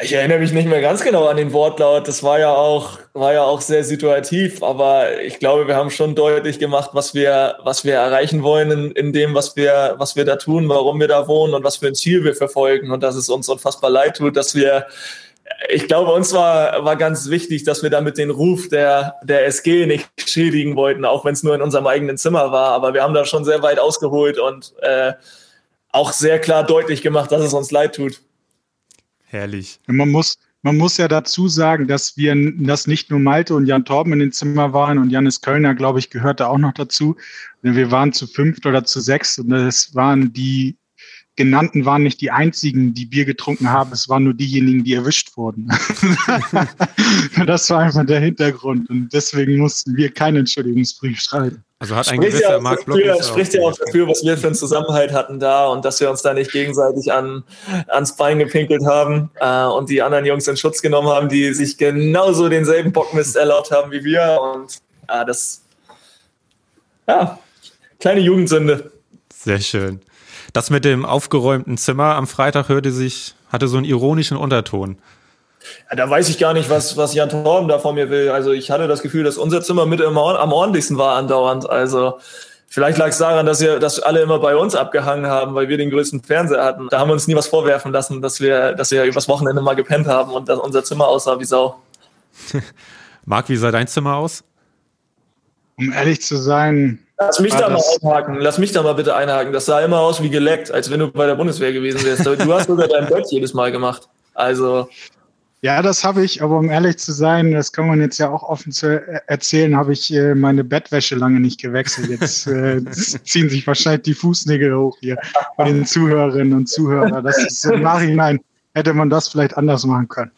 Speaker 4: Ich erinnere mich nicht mehr ganz genau an den Wortlaut. Das war ja auch, war ja auch sehr situativ, aber ich glaube, wir haben schon deutlich gemacht, was wir, was wir erreichen wollen in, in dem, was wir, was wir da tun, warum wir da wohnen und was für ein Ziel wir verfolgen und dass es uns unfassbar leid tut, dass wir, ich glaube, uns war, war ganz wichtig, dass wir damit den Ruf der, der SG nicht schädigen wollten, auch wenn es nur in unserem eigenen Zimmer war. Aber wir haben da schon sehr weit ausgeholt und äh, auch sehr klar deutlich gemacht, dass es uns leid tut.
Speaker 2: Herrlich.
Speaker 3: Man muss, man muss ja dazu sagen, dass wir, dass nicht nur Malte und Jan Torben in den Zimmer waren und Janis Kölner, glaube ich, gehörte auch noch dazu. Wir waren zu fünft oder zu sechs und das waren die genannten waren nicht die einzigen, die Bier getrunken haben, es waren nur diejenigen, die erwischt wurden. das war einfach der Hintergrund und deswegen mussten wir keinen Entschuldigungsbrief schreiben.
Speaker 2: Also hat ein spricht gewisser ja Mark Block.
Speaker 4: Spricht ja auch dafür, was wir für einen Zusammenhalt hatten da und dass wir uns da nicht gegenseitig an, ans Bein gepinkelt haben äh, und die anderen Jungs in Schutz genommen haben, die sich genauso denselben Bockmist erlaubt haben wie wir. Und äh, das, ja, kleine Jugendsünde.
Speaker 2: Sehr schön. Das mit dem aufgeräumten Zimmer am Freitag hörte sich, hatte so einen ironischen Unterton.
Speaker 4: Ja, da weiß ich gar nicht, was, was Jan Torben da von mir will. Also ich hatte das Gefühl, dass unser Zimmer mit am ordentlichsten war andauernd. Also vielleicht lag es daran, dass wir, dass alle immer bei uns abgehangen haben, weil wir den größten Fernseher hatten. Da haben wir uns nie was vorwerfen lassen, dass wir, dass wir übers Wochenende mal gepennt haben und dass unser Zimmer aussah wie Sau.
Speaker 2: Marc, wie sah dein Zimmer aus?
Speaker 3: Um ehrlich zu sein.
Speaker 4: Lass mich da mal einhaken. Lass mich da mal bitte einhaken. Das sah immer aus wie geleckt, als wenn du bei der Bundeswehr gewesen wärst. Du hast sogar dein Bett jedes Mal gemacht. Also.
Speaker 3: Ja, das habe ich, aber um ehrlich zu sein, das kann man jetzt ja auch offen zu erzählen, habe ich äh, meine Bettwäsche lange nicht gewechselt. Jetzt äh, ziehen sich wahrscheinlich die Fußnägel hoch hier bei den Zuhörerinnen und Zuhörern. Das ist im Nachhinein hätte man das vielleicht anders machen können.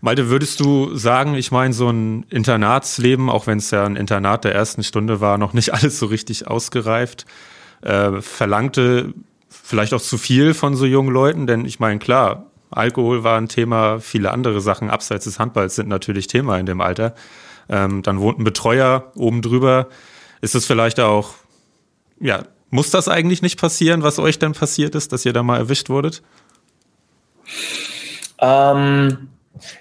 Speaker 2: Malte, würdest du sagen, ich meine, so ein Internatsleben, auch wenn es ja ein Internat der ersten Stunde war, noch nicht alles so richtig ausgereift, äh, verlangte vielleicht auch zu viel von so jungen Leuten? Denn ich meine, klar, Alkohol war ein Thema, viele andere Sachen abseits des Handballs sind natürlich Thema in dem Alter. Ähm, dann wohnt ein Betreuer oben drüber. Ist es vielleicht auch, ja, muss das eigentlich nicht passieren, was euch denn passiert ist, dass ihr da mal erwischt wurdet?
Speaker 4: Ähm,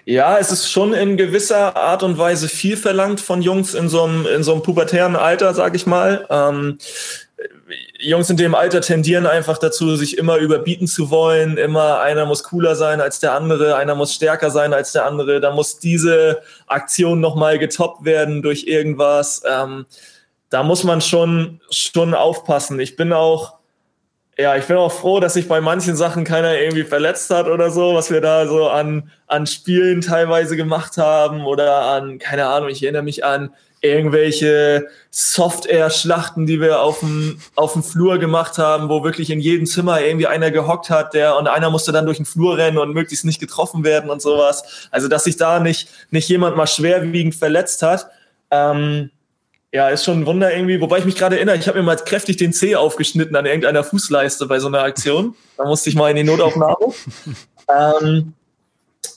Speaker 4: ja, es ist schon in gewisser Art und Weise viel verlangt von Jungs in so einem, in so einem pubertären Alter, sag ich mal. Ähm, Jungs in dem Alter tendieren einfach dazu, sich immer überbieten zu wollen. Immer einer muss cooler sein als der andere, einer muss stärker sein als der andere. Da muss diese Aktion nochmal getoppt werden durch irgendwas. Ähm, da muss man schon, schon aufpassen. Ich bin auch, ja, ich bin auch froh, dass sich bei manchen Sachen keiner irgendwie verletzt hat oder so, was wir da so an, an Spielen teilweise gemacht haben oder an, keine Ahnung, ich erinnere mich an irgendwelche Soft-Air-Schlachten, die wir auf dem, auf dem Flur gemacht haben, wo wirklich in jedem Zimmer irgendwie einer gehockt hat, der und einer musste dann durch den Flur rennen und möglichst nicht getroffen werden und sowas. Also, dass sich da nicht, nicht jemand mal schwerwiegend verletzt hat. Ähm, ja, ist schon ein Wunder irgendwie. Wobei ich mich gerade erinnere, ich habe mir mal kräftig den Zeh aufgeschnitten an irgendeiner Fußleiste bei so einer Aktion. Da musste ich mal in die Notaufnahme. ähm,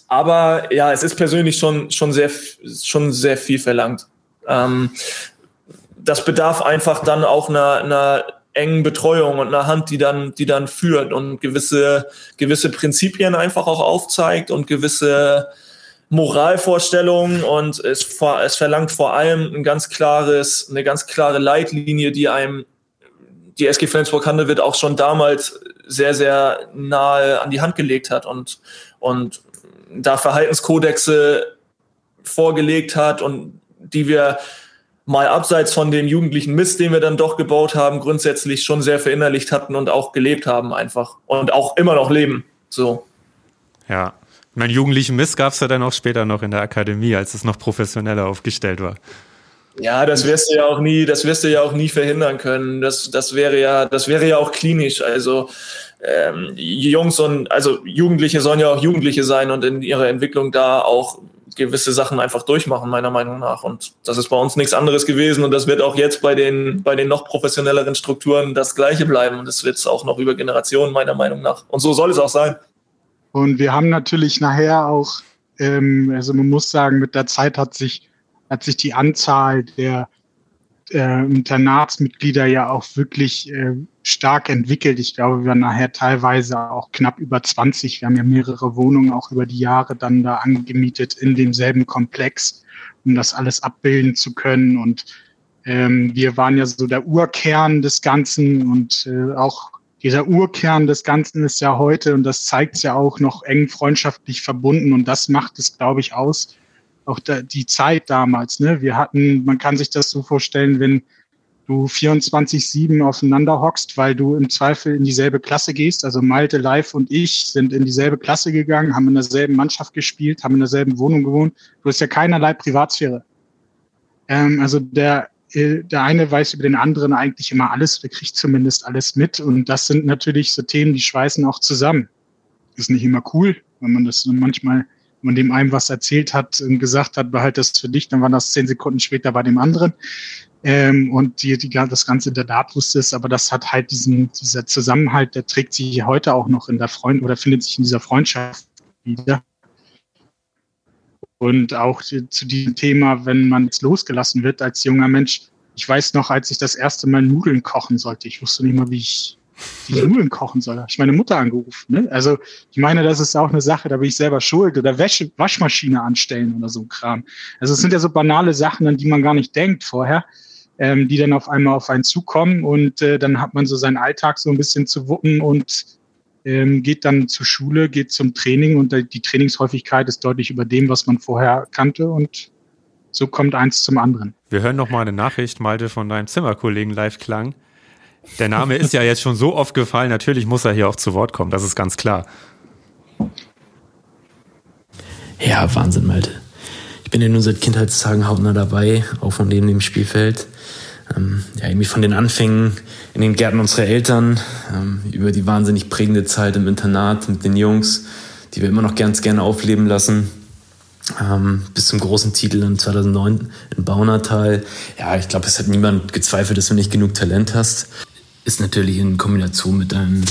Speaker 4: aber ja, es ist persönlich schon, schon, sehr, schon sehr viel verlangt. Ähm, das bedarf einfach dann auch einer, einer engen Betreuung und einer Hand, die dann, die dann führt und gewisse, gewisse Prinzipien einfach auch aufzeigt und gewisse Moralvorstellungen. Und es, es verlangt vor allem ein ganz klares, eine ganz klare Leitlinie, die einem die SG Flensburg-Handewitt auch schon damals sehr, sehr nahe an die Hand gelegt hat und, und da Verhaltenskodexe vorgelegt hat und die wir mal abseits von dem jugendlichen Mist, den wir dann doch gebaut haben, grundsätzlich schon sehr verinnerlicht hatten und auch gelebt haben einfach und auch immer noch leben. So.
Speaker 2: Ja. Mein jugendlichen Mist gab es ja dann auch später noch in der Akademie, als es noch professioneller aufgestellt war.
Speaker 4: Ja, das wirst du ja auch nie, das wirst du ja auch nie verhindern können. Das, das wäre ja, das wäre ja auch klinisch. Also ähm, Jungs und also Jugendliche sollen ja auch Jugendliche sein und in ihrer Entwicklung da auch gewisse Sachen einfach durchmachen, meiner Meinung nach. Und das ist bei uns nichts anderes gewesen und das wird auch jetzt bei den, bei den noch professionelleren Strukturen das Gleiche bleiben und das wird es auch noch über Generationen, meiner Meinung nach. Und so soll es auch sein.
Speaker 3: Und wir haben natürlich nachher auch, ähm, also man muss sagen, mit der Zeit hat sich, hat sich die Anzahl der äh, Internatsmitglieder ja auch wirklich äh, stark entwickelt. Ich glaube, wir waren nachher teilweise auch knapp über 20. Wir haben ja mehrere Wohnungen auch über die Jahre dann da angemietet in demselben Komplex, um das alles abbilden zu können. Und ähm, wir waren ja so der Urkern des Ganzen und äh, auch dieser Urkern des Ganzen ist ja heute, und das zeigt es ja auch, noch eng freundschaftlich verbunden. Und das macht es, glaube ich, aus, auch da, die Zeit damals. Ne? Wir hatten, man kann sich das so vorstellen, wenn du 24-7 aufeinander hockst, weil du im Zweifel in dieselbe Klasse gehst. Also Malte, Live und ich sind in dieselbe Klasse gegangen, haben in derselben Mannschaft gespielt, haben in derselben Wohnung gewohnt. Du hast ja keinerlei Privatsphäre. Ähm, also der, äh, der eine weiß über den anderen eigentlich immer alles, der kriegt zumindest alles mit. Und das sind natürlich so Themen, die schweißen auch zusammen. Ist nicht immer cool, wenn man das manchmal man dem einen was erzählt hat und gesagt hat, behalt das für dich, dann war das zehn Sekunden später bei dem anderen. Ähm, und die, die, das Ganze der Tat wusste es, aber das hat halt diesen, dieser Zusammenhalt, der trägt sich heute auch noch in der Freund oder findet sich in dieser Freundschaft wieder. Und auch zu diesem Thema, wenn man jetzt losgelassen wird als junger Mensch. Ich weiß noch, als ich das erste Mal Nudeln kochen sollte, ich wusste nicht mal, wie ich die Nudeln kochen soll. Habe ich meine Mutter angerufen. Ne? Also ich meine, das ist auch eine Sache, da bin ich selber schuld. Oder Wäsche, Waschmaschine anstellen oder so Kram. Also es sind ja so banale Sachen, an die man gar nicht denkt vorher, ähm, die dann auf einmal auf einen zukommen. Und äh, dann hat man so seinen Alltag so ein bisschen zu wuppen und ähm, geht dann zur Schule, geht zum Training und die Trainingshäufigkeit ist deutlich über dem, was man vorher kannte. Und so kommt eins zum anderen.
Speaker 2: Wir hören noch mal eine Nachricht, Malte, von deinem Zimmerkollegen live klang. Der Name ist ja jetzt schon so oft gefallen, natürlich muss er hier auch zu Wort kommen, das ist ganz klar.
Speaker 6: Ja, Wahnsinn, Malte. Ich bin ja nun seit Kindheitstagen hautnah dabei, auch von neben dem Spielfeld. Ähm, ja, irgendwie von den Anfängen in den Gärten unserer Eltern, ähm, über die wahnsinnig prägende Zeit im Internat mit den Jungs, die wir immer noch ganz gerne aufleben lassen. Ähm, bis zum großen Titel in 2009 in Baunatal. Ja, ich glaube, es hat niemand gezweifelt, dass du nicht genug Talent hast ist natürlich in Kombination mit deinem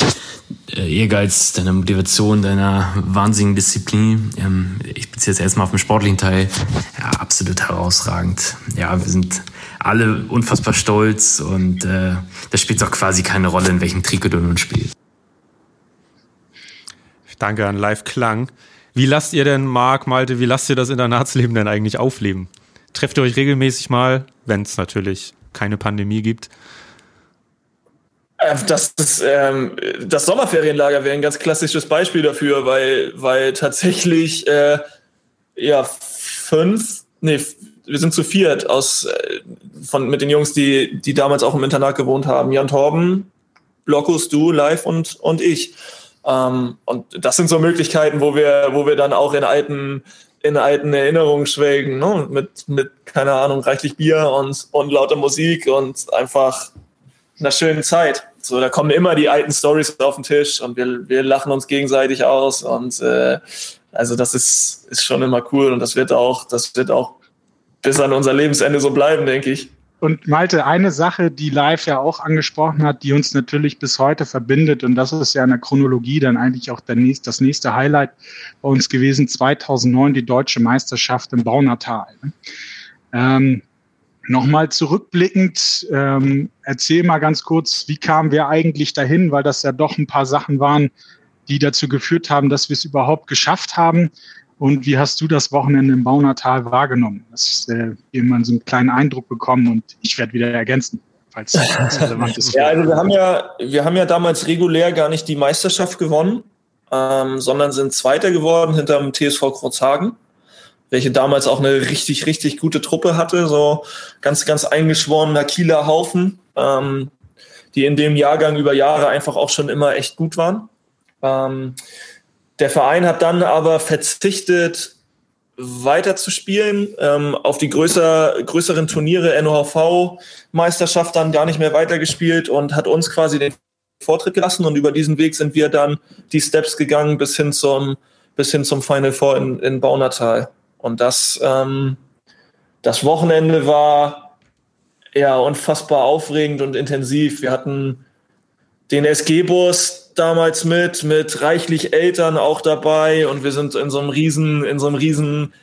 Speaker 6: äh, Ehrgeiz, deiner Motivation, deiner wahnsinnigen Disziplin. Ähm, ich beziehe jetzt erstmal auf den sportlichen Teil. Ja, absolut herausragend. Ja, wir sind alle unfassbar stolz und äh, da spielt es auch quasi keine Rolle, in welchem Trikot du nun spielst.
Speaker 2: Danke an Live Klang. Wie lasst ihr denn, Marc, Malte, wie lasst ihr das Internatsleben denn eigentlich aufleben? Trefft ihr euch regelmäßig mal, wenn es natürlich keine Pandemie gibt?
Speaker 4: Äh, das, das, ähm, das Sommerferienlager wäre ein ganz klassisches Beispiel dafür, weil, weil tatsächlich äh, ja fünf, nee, wir sind zu viert aus äh, von mit den Jungs, die, die damals auch im Internat gewohnt haben. Jan Torben, Blockus, du, Live und, und ich. Ähm, und das sind so Möglichkeiten, wo wir, wo wir dann auch in alten in alten Erinnerungen schwelgen, ne? mit, mit, keine Ahnung, reichlich Bier und, und lauter Musik und einfach einer schönen Zeit. So, da kommen immer die alten Stories auf den Tisch und wir, wir lachen uns gegenseitig aus und äh, also das ist, ist schon immer cool und das wird auch, das wird auch bis an unser Lebensende so bleiben, denke ich.
Speaker 3: Und Malte, eine Sache, die Live ja auch angesprochen hat, die uns natürlich bis heute verbindet, und das ist ja in der Chronologie dann eigentlich auch der nächste, das nächste Highlight bei uns gewesen, 2009 die deutsche Meisterschaft im Baunatal. Ähm, Nochmal zurückblickend, ähm, erzähl mal ganz kurz, wie kamen wir eigentlich dahin, weil das ja doch ein paar Sachen waren, die dazu geführt haben, dass wir es überhaupt geschafft haben. Und wie hast du das Wochenende im Baunatal wahrgenommen? Das äh, jemand so einen kleinen Eindruck bekommen und ich werde wieder ergänzen, falls das
Speaker 4: relevant ist. ja, also wir haben ja, wir haben ja damals regulär gar nicht die Meisterschaft gewonnen, ähm, sondern sind Zweiter geworden hinter dem TSV Kurzhagen, welche damals auch eine richtig, richtig gute Truppe hatte, so ganz, ganz eingeschworener Kieler Haufen, ähm, die in dem Jahrgang über Jahre einfach auch schon immer echt gut waren. Ähm, der Verein hat dann aber verzichtet, weiter zu spielen, ähm, auf die größer, größeren Turniere, NOHV-Meisterschaft dann gar nicht mehr weitergespielt und hat uns quasi den Vortritt gelassen und über diesen Weg sind wir dann die Steps gegangen bis hin zum, bis hin zum Final Four in, in Baunatal. Und das, ähm, das Wochenende war ja unfassbar aufregend und intensiv. Wir hatten den SG-Bus, damals mit, mit reichlich Eltern auch dabei und wir sind in so einem riesen, in so einem riesen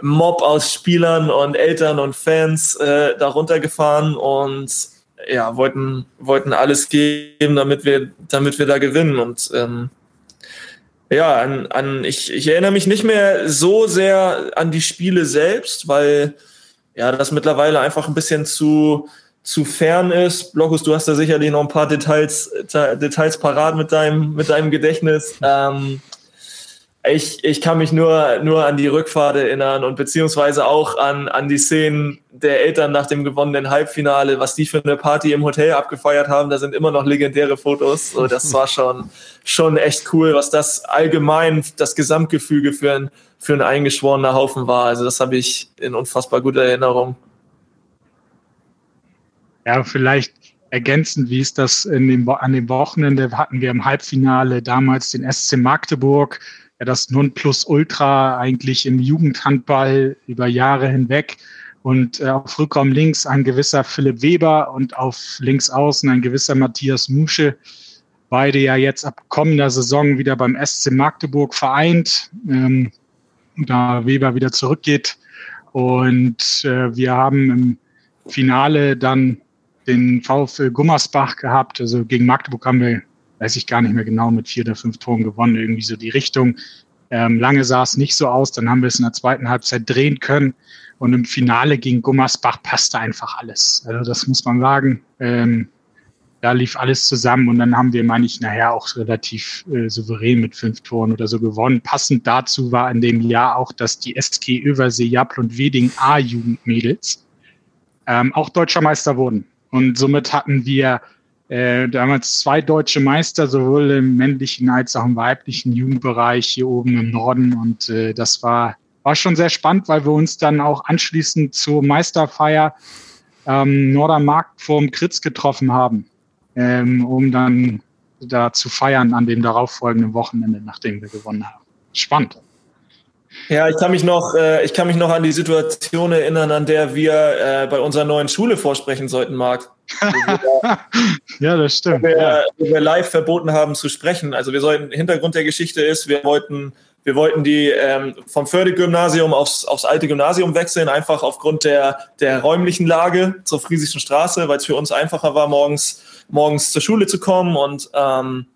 Speaker 4: Mob aus Spielern und Eltern und Fans äh, darunter gefahren und ja, wollten, wollten alles geben, damit wir, damit wir da gewinnen. Und ähm, ja, an, an, ich, ich erinnere mich nicht mehr so sehr an die Spiele selbst, weil ja, das mittlerweile einfach ein bisschen zu, zu fern ist. Blokus, du hast da sicherlich noch ein paar Details, Details parat mit deinem, mit deinem Gedächtnis. Ähm, ich, ich kann mich nur, nur an die Rückfahrt erinnern und beziehungsweise auch an, an die Szenen der Eltern nach dem gewonnenen Halbfinale, was die für eine Party im Hotel abgefeiert haben. Da sind immer noch legendäre Fotos. So, das war schon, schon echt cool, was das allgemein, das Gesamtgefüge für ein, für ein eingeschworener Haufen war. Also das habe ich in unfassbar guter Erinnerung.
Speaker 3: Ja, vielleicht ergänzend, wie ist das in dem, an dem Wochenende hatten wir im Halbfinale damals den SC Magdeburg, ja das Nonplusultra eigentlich im Jugendhandball über Jahre hinweg und äh, auf Rückraum links ein gewisser Philipp Weber und auf links außen ein gewisser Matthias Musche. Beide ja jetzt ab kommender Saison wieder beim SC Magdeburg vereint, ähm, da Weber wieder zurückgeht. Und äh, wir haben im Finale dann den VfL Gummersbach gehabt. Also gegen Magdeburg haben wir, weiß ich gar nicht mehr genau, mit vier oder fünf Toren gewonnen, irgendwie so die Richtung. Ähm, lange sah es nicht so aus, dann haben wir es in der zweiten Halbzeit drehen können. Und im Finale gegen Gummersbach passte einfach alles. Also das muss man sagen. Ähm, da lief alles zusammen und dann haben wir, meine ich, nachher auch relativ äh, souverän mit fünf Toren oder so gewonnen. Passend dazu war in dem Jahr auch, dass die SK Übersee Jappl und Weding A-Jugendmädels ähm, auch deutscher Meister wurden. Und somit hatten wir äh, damals zwei deutsche Meister, sowohl im männlichen als auch im weiblichen Jugendbereich hier oben im Norden. Und äh, das war, war schon sehr spannend, weil wir uns dann auch anschließend zur Meisterfeier ähm, Nordermarkt vorm Kritz getroffen haben, ähm, um dann da zu feiern an dem darauffolgenden Wochenende, nachdem wir gewonnen haben. Spannend.
Speaker 4: Ja, ich kann mich noch, äh, ich kann mich noch an die Situation erinnern, an der wir äh, bei unserer neuen Schule vorsprechen sollten, Marc.
Speaker 3: ja, das stimmt.
Speaker 4: Wo wir, wo wir, live verboten haben zu sprechen. Also wir sollten, Hintergrund der Geschichte ist, wir wollten, wir wollten die ähm, vom Fördergymnasium aufs, aufs alte Gymnasium wechseln, einfach aufgrund der, der räumlichen Lage zur Friesischen Straße, weil es für uns einfacher war, morgens, morgens zur Schule zu kommen und ähm,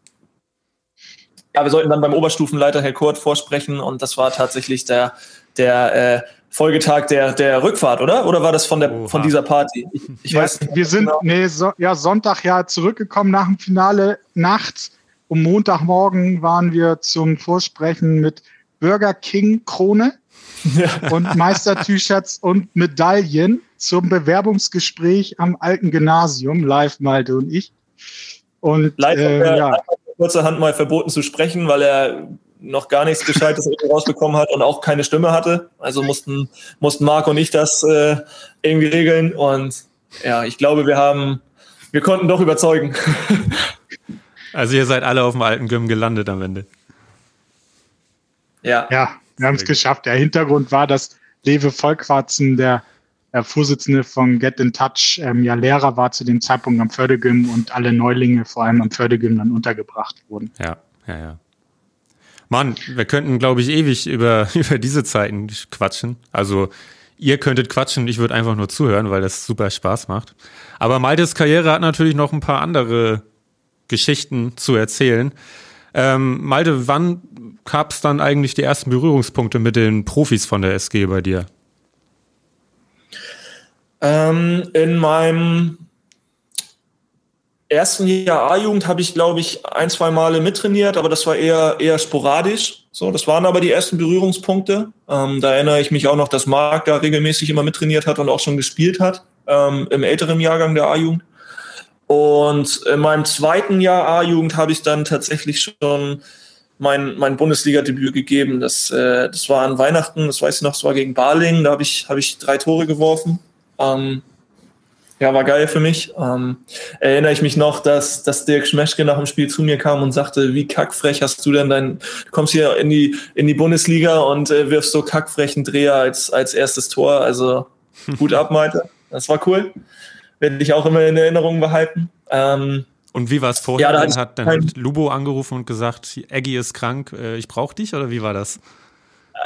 Speaker 4: ja, wir sollten dann beim Oberstufenleiter Herr Kurt vorsprechen und das war tatsächlich der, der äh, Folgetag der, der Rückfahrt, oder? Oder war das von, der, von dieser Party?
Speaker 3: Ich, ich ja, weiß nicht. Wir sind genau. nee, so, ja, Sonntag ja zurückgekommen nach dem Finale nachts. Um Montagmorgen waren wir zum Vorsprechen mit Burger King Krone ja. und Meister-T-Shirts und Medaillen zum Bewerbungsgespräch am alten Gymnasium, live Malte und ich.
Speaker 4: Und Leider, äh, ja kurzerhand mal verboten zu sprechen, weil er noch gar nichts Gescheites rausbekommen hat und auch keine Stimme hatte. Also mussten, mussten Marc und ich das äh, irgendwie regeln. Und ja, ich glaube, wir haben, wir konnten doch überzeugen.
Speaker 2: Also ihr seid alle auf dem alten Gym gelandet am Ende.
Speaker 3: Ja. Ja, wir haben es geschafft. Der Hintergrund war, dass Lewe Volkwarzen, der, der Vorsitzende von Get in Touch, ähm, ja Lehrer war zu dem Zeitpunkt am Fördergym und alle Neulinge vor allem am Fördergym dann untergebracht wurden.
Speaker 2: Ja, ja, ja. Mann, wir könnten, glaube ich, ewig über, über diese Zeiten quatschen. Also ihr könntet quatschen, ich würde einfach nur zuhören, weil das super Spaß macht. Aber Maltes Karriere hat natürlich noch ein paar andere Geschichten zu erzählen. Ähm, Malte, wann gab es dann eigentlich die ersten Berührungspunkte mit den Profis von der SG bei dir?
Speaker 4: Ähm, in meinem ersten Jahr A-Jugend habe ich, glaube ich, ein, zwei Male mittrainiert, aber das war eher, eher sporadisch. So, das waren aber die ersten Berührungspunkte. Ähm, da erinnere ich mich auch noch, dass Marc da regelmäßig immer mittrainiert hat und auch schon gespielt hat ähm, im älteren Jahrgang der A-Jugend. Und in meinem zweiten Jahr A-Jugend habe ich dann tatsächlich schon mein, mein Bundesliga-Debüt gegeben. Das, äh, das war an Weihnachten, das weiß ich noch, das war gegen Barling, da habe ich, hab ich drei Tore geworfen. Ähm, ja, war geil für mich. Ähm, erinnere ich mich noch, dass, dass Dirk Schmeschke nach dem Spiel zu mir kam und sagte, wie kackfrech hast du denn dein, du kommst hier in die, in die Bundesliga und äh, wirfst so kackfrechen Dreher als, als erstes Tor. Also gut ab, Malte. Das war cool werde ich auch immer in Erinnerung behalten. Ähm,
Speaker 2: und wie war es vorher? Ja, dann hat dann Lubo angerufen und gesagt, Eggy ist krank, äh, ich brauche dich oder wie war das?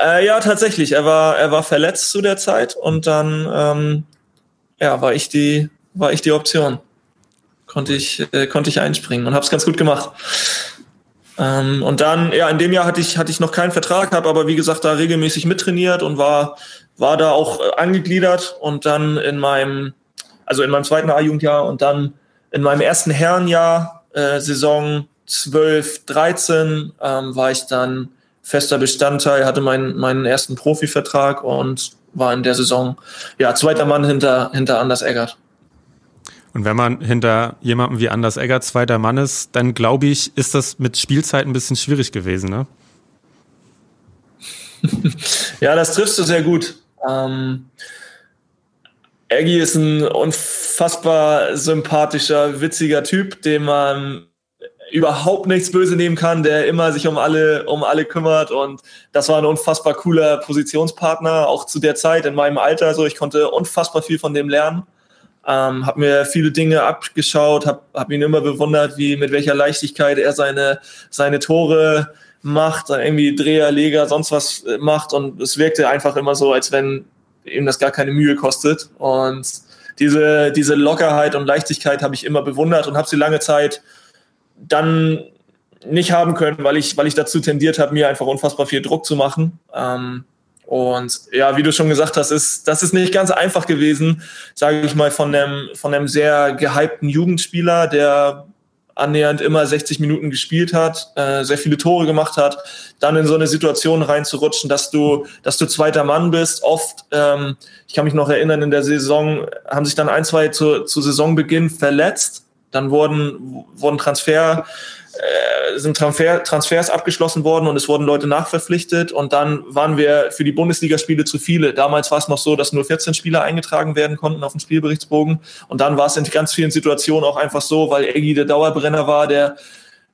Speaker 4: Äh, ja, tatsächlich. Er war, er war verletzt zu der Zeit und dann ähm, ja, war ich die, war ich die Option. Konnte ich, äh, konnte ich einspringen und habe es ganz gut gemacht. Ähm, und dann, ja, in dem Jahr hatte ich, hatte ich noch keinen Vertrag, habe aber wie gesagt da regelmäßig mittrainiert und war, war da auch äh, angegliedert und dann in meinem also in meinem zweiten A-Jugendjahr und dann in meinem ersten Herrenjahr, äh, Saison 12, 13, ähm, war ich dann fester Bestandteil, hatte meinen, meinen ersten Profivertrag und war in der Saison ja zweiter Mann hinter, hinter Anders Eggert.
Speaker 2: Und wenn man hinter jemandem wie Anders Eggert zweiter Mann ist, dann glaube ich, ist das mit Spielzeit ein bisschen schwierig gewesen, ne?
Speaker 4: ja, das triffst du sehr gut. Ähm, Aggie ist ein unfassbar sympathischer, witziger Typ, dem man überhaupt nichts böse nehmen kann, der immer sich um alle, um alle kümmert und das war ein unfassbar cooler Positionspartner, auch zu der Zeit in meinem Alter. So, ich konnte unfassbar viel von dem lernen, ähm, habe mir viele Dinge abgeschaut, habe hab ihn immer bewundert, wie mit welcher Leichtigkeit er seine seine Tore macht, irgendwie Dreher, Leger, sonst was macht und es wirkte einfach immer so, als wenn ihm das gar keine Mühe kostet. Und diese, diese Lockerheit und Leichtigkeit habe ich immer bewundert und habe sie lange Zeit dann nicht haben können, weil ich, weil ich dazu tendiert habe, mir einfach unfassbar viel Druck zu machen. Ähm, und ja, wie du schon gesagt hast, ist, das ist nicht ganz einfach gewesen, sage ich mal, von einem, von einem sehr gehypten Jugendspieler, der annähernd immer 60 Minuten gespielt hat, äh, sehr viele Tore gemacht hat, dann in so eine Situation reinzurutschen, dass du, dass du zweiter Mann bist. Oft, ähm, ich kann mich noch erinnern, in der Saison haben sich dann ein, zwei zu, zu Saisonbeginn verletzt. Dann wurden, wurden Transfer, äh, sind Transfer, Transfers abgeschlossen worden und es wurden Leute nachverpflichtet. Und dann waren wir für die Bundesligaspiele zu viele. Damals war es noch so, dass nur 14 Spieler eingetragen werden konnten auf dem Spielberichtsbogen. Und dann war es in ganz vielen Situationen auch einfach so, weil Eggy der Dauerbrenner war, der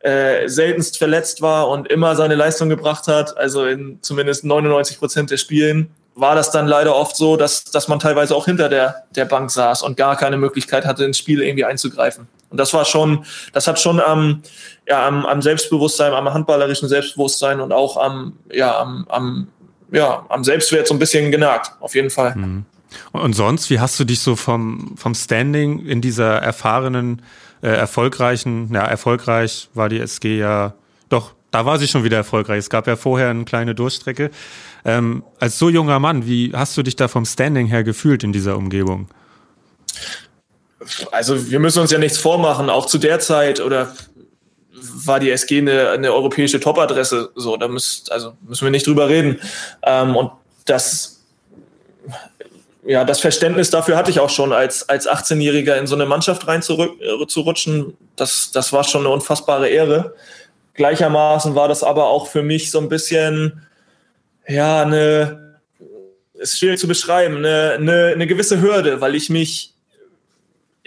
Speaker 4: äh, seltenst verletzt war und immer seine Leistung gebracht hat, also in zumindest 99 Prozent der Spielen, war das dann leider oft so, dass, dass man teilweise auch hinter der, der Bank saß und gar keine Möglichkeit hatte, ins Spiel irgendwie einzugreifen. Und das war schon, das hat schon am, ja, am, am Selbstbewusstsein, am handballerischen Selbstbewusstsein und auch am, ja, am, am, ja, am Selbstwert so ein bisschen genagt, auf jeden Fall. Mhm.
Speaker 2: Und sonst, wie hast du dich so vom, vom Standing in dieser erfahrenen, äh, erfolgreichen, ja, erfolgreich war die SG ja, doch, da war sie schon wieder erfolgreich. Es gab ja vorher eine kleine Durchstrecke. Ähm, als so junger Mann, wie hast du dich da vom Standing her gefühlt in dieser Umgebung?
Speaker 4: Also wir müssen uns ja nichts vormachen, auch zu der Zeit oder war die SG eine, eine europäische Top-Adresse. So, da müsst, also müssen wir nicht drüber reden. Ähm, und das, ja, das Verständnis dafür hatte ich auch schon als, als 18-Jähriger in so eine Mannschaft reinzurutschen. Das, das war schon eine unfassbare Ehre. gleichermaßen war das aber auch für mich so ein bisschen, ja, eine, ist schwierig zu beschreiben, eine, eine, eine gewisse Hürde, weil ich mich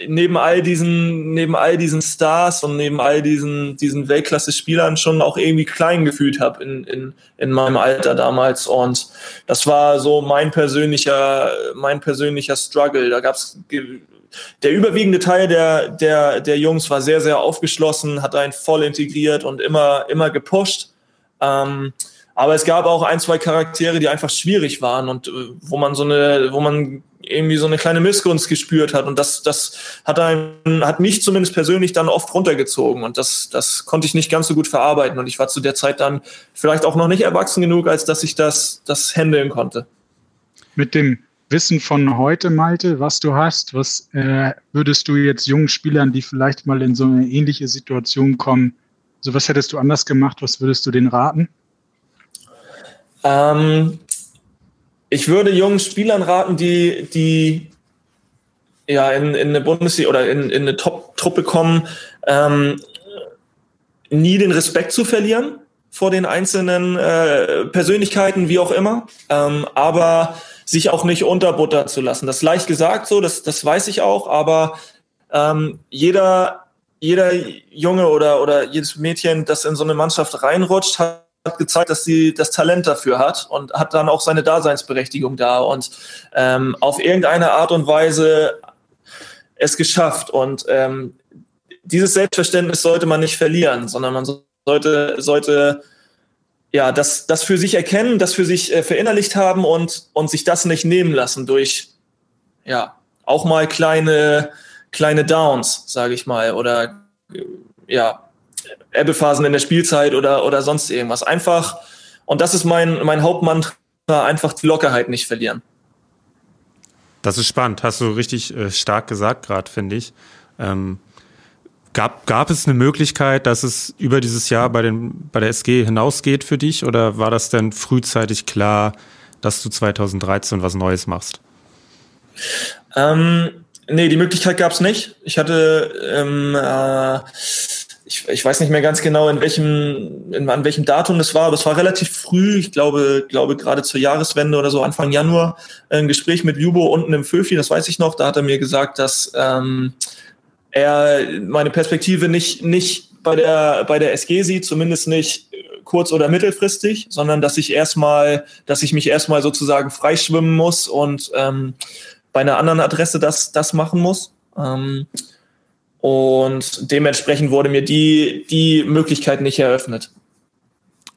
Speaker 4: neben all diesen, neben all diesen Stars und neben all diesen, diesen Weltklasse-Spielern schon auch irgendwie klein gefühlt habe in, in, in meinem Alter damals. Und das war so mein persönlicher, mein persönlicher Struggle. Da gab's der überwiegende Teil der, der, der Jungs war sehr, sehr aufgeschlossen, hat einen voll integriert und immer, immer gepusht. Ähm, aber es gab auch ein, zwei Charaktere, die einfach schwierig waren und äh, wo man so eine, wo man irgendwie so eine kleine Missgunst gespürt hat. Und das, das hat einen, hat mich zumindest persönlich dann oft runtergezogen. Und das, das konnte ich nicht ganz so gut verarbeiten. Und ich war zu der Zeit dann vielleicht auch noch nicht erwachsen genug, als dass ich das, das handeln konnte.
Speaker 3: Mit dem Wissen von heute, Malte, was du hast, was äh, würdest du jetzt jungen Spielern, die vielleicht mal in so eine ähnliche Situation kommen, so was hättest du anders gemacht, was würdest du denen raten?
Speaker 4: Ähm, ich würde jungen Spielern raten, die, die ja in, in eine Bundesliga oder in, in eine Top-Truppe kommen, ähm, nie den Respekt zu verlieren vor den einzelnen äh, Persönlichkeiten, wie auch immer, ähm, aber sich auch nicht unterbuttern zu lassen. Das ist leicht gesagt so, das, das weiß ich auch, aber ähm, jeder, jeder Junge oder, oder jedes Mädchen, das in so eine Mannschaft reinrutscht, hat hat gezeigt, dass sie das Talent dafür hat und hat dann auch seine Daseinsberechtigung da und ähm, auf irgendeine Art und Weise es geschafft. Und ähm, dieses Selbstverständnis sollte man nicht verlieren, sondern man sollte, sollte ja, das, das für sich erkennen, das für sich äh, verinnerlicht haben und, und sich das nicht nehmen lassen durch, ja, auch mal kleine, kleine Downs, sage ich mal, oder ja, Ebbephasen in der Spielzeit oder, oder sonst irgendwas. Einfach, und das ist mein, mein Hauptmantra, einfach die Lockerheit nicht verlieren.
Speaker 2: Das ist spannend, hast du richtig äh, stark gesagt gerade, finde ich. Ähm, gab, gab es eine Möglichkeit, dass es über dieses Jahr bei, den, bei der SG hinausgeht für dich oder war das denn frühzeitig klar, dass du 2013 was Neues machst?
Speaker 4: Ähm, nee, die Möglichkeit gab es nicht. Ich hatte ähm, äh, ich, ich weiß nicht mehr ganz genau, in welchem, in, an welchem Datum das war, aber es war relativ früh, ich glaube, glaube gerade zur Jahreswende oder so, Anfang Januar, ein Gespräch mit Jubo unten im Föfi, das weiß ich noch, da hat er mir gesagt, dass ähm, er meine Perspektive nicht, nicht bei der, bei der SG sieht, zumindest nicht kurz- oder mittelfristig, sondern dass ich erstmal, dass ich mich erstmal sozusagen freischwimmen muss und ähm, bei einer anderen Adresse das, das machen muss. Ähm, und dementsprechend wurde mir die, die Möglichkeit nicht eröffnet.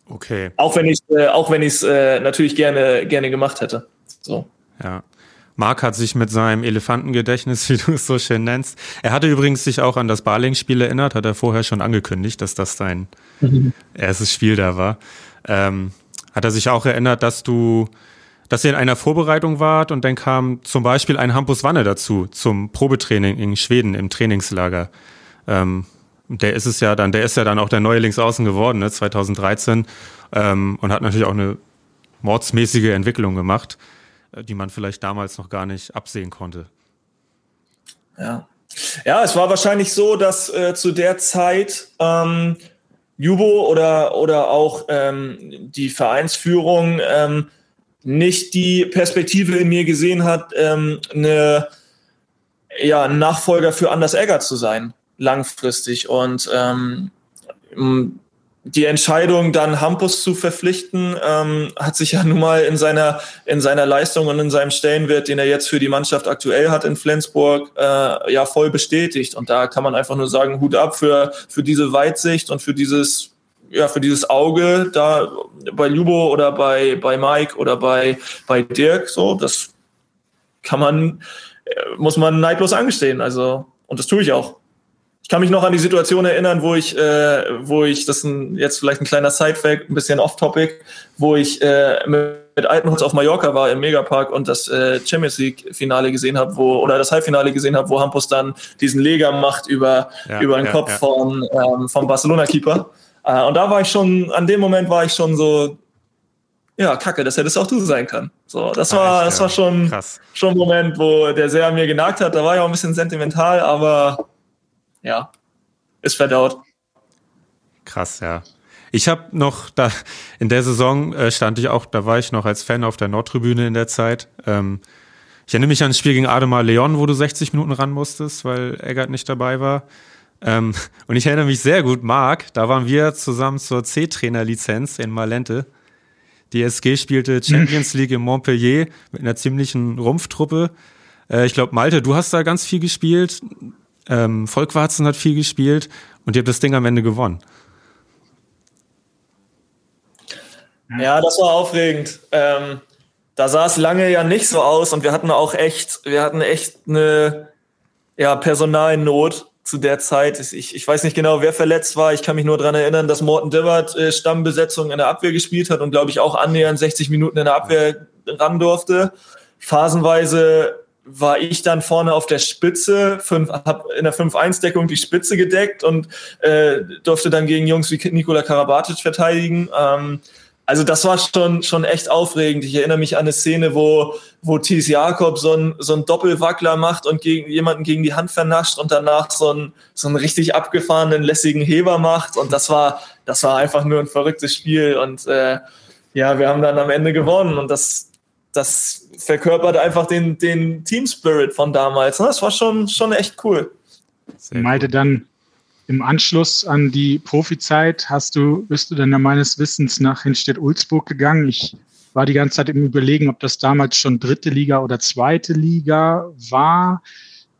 Speaker 2: Okay.
Speaker 4: Auch wenn ich äh, auch wenn ich es äh, natürlich gerne gerne gemacht hätte. So.
Speaker 2: Ja. Marc hat sich mit seinem Elefantengedächtnis, wie du es so schön nennst. Er hatte übrigens sich auch an das Barling-Spiel erinnert, hat er vorher schon angekündigt, dass das dein mhm. erstes Spiel da war. Ähm, hat er sich auch erinnert, dass du dass ihr in einer Vorbereitung wart und dann kam zum Beispiel ein Hampus Wanne dazu zum Probetraining in Schweden im Trainingslager. Ähm, der ist es ja dann, der ist ja dann auch der neue Linksaußen geworden, ne, 2013 ähm, und hat natürlich auch eine mordsmäßige Entwicklung gemacht, äh, die man vielleicht damals noch gar nicht absehen konnte.
Speaker 4: Ja, ja, es war wahrscheinlich so, dass äh, zu der Zeit ähm, Jubo oder oder auch ähm, die Vereinsführung ähm, nicht die Perspektive in mir gesehen hat, ähm, eine, ja, ein Nachfolger für Anders Egger zu sein, langfristig. Und ähm, die Entscheidung, dann Hampus zu verpflichten, ähm, hat sich ja nun mal in seiner, in seiner Leistung und in seinem Stellenwert, den er jetzt für die Mannschaft aktuell hat in Flensburg, äh, ja voll bestätigt. Und da kann man einfach nur sagen, Hut ab für, für diese Weitsicht und für dieses ja, für dieses Auge da bei Lubo oder bei, bei Mike oder bei, bei Dirk, so, das kann man, äh, muss man neidlos angestehen. Also, und das tue ich auch. Ich kann mich noch an die Situation erinnern, wo ich, äh, wo ich, das ist ein, jetzt vielleicht ein kleiner Sidefact, ein bisschen off-topic, wo ich äh, mit, mit Altenholz auf Mallorca war im Megapark und das äh, Champions League Finale gesehen habe, wo oder das Halbfinale gesehen habe, wo Hampus dann diesen Leger macht über ja, über den ja, Kopf ja. vom ähm, vom Barcelona Keeper. Äh, und da war ich schon, an dem Moment war ich schon so, ja, kacke, das hättest auch du sein können. So, das war, das war schon, schon ein Moment, wo der sehr an mir genagt hat. Da war ich auch ein bisschen sentimental, aber ja, ist verdaut.
Speaker 2: Krass, ja. Ich habe noch da in der Saison äh, stand ich auch, da war ich noch als Fan auf der Nordtribüne in der Zeit. Ähm, ich erinnere mich an das Spiel gegen Ademar Leon, wo du 60 Minuten ran musstest, weil Eggert nicht dabei war. Ähm, und ich erinnere mich sehr gut, Marc, da waren wir zusammen zur C-Trainer-Lizenz in Malente. Die SG spielte Champions League in Montpellier mit einer ziemlichen Rumpftruppe. Äh, ich glaube, Malte, du hast da ganz viel gespielt. Ähm, Volkwarzen hat viel gespielt und ihr habt das Ding am Ende gewonnen.
Speaker 4: Ja, das war aufregend. Ähm, da sah es lange ja nicht so aus und wir hatten auch echt, wir hatten echt eine ja, Personalnot zu der Zeit. Ich, ich weiß nicht genau, wer verletzt war. Ich kann mich nur daran erinnern, dass Morten Dillard äh, Stammbesetzung in der Abwehr gespielt hat und glaube ich auch annähernd 60 Minuten in der Abwehr ran durfte. Phasenweise war ich dann vorne auf der Spitze, fünf, hab in der 5-1-Deckung die Spitze gedeckt und äh, durfte dann gegen Jungs wie Nikola Karabatic verteidigen. Ähm, also das war schon, schon echt aufregend. Ich erinnere mich an eine Szene, wo, wo Thies Jakob so ein, so Doppelwackler macht und gegen, jemanden gegen die Hand vernascht und danach so einen, so einen richtig abgefahrenen, lässigen Heber macht. Und das war, das war einfach nur ein verrücktes Spiel. Und äh, ja, wir haben dann am Ende gewonnen. Und das, das verkörpert einfach den, den Team Spirit von damals. Das war schon, schon echt cool.
Speaker 3: Malte, dann im Anschluss an die Profizeit hast du, bist du dann ja meines Wissens nach Hinstedt-Ulzburg gegangen. Ich war die ganze Zeit im Überlegen, ob das damals schon dritte Liga oder zweite Liga war.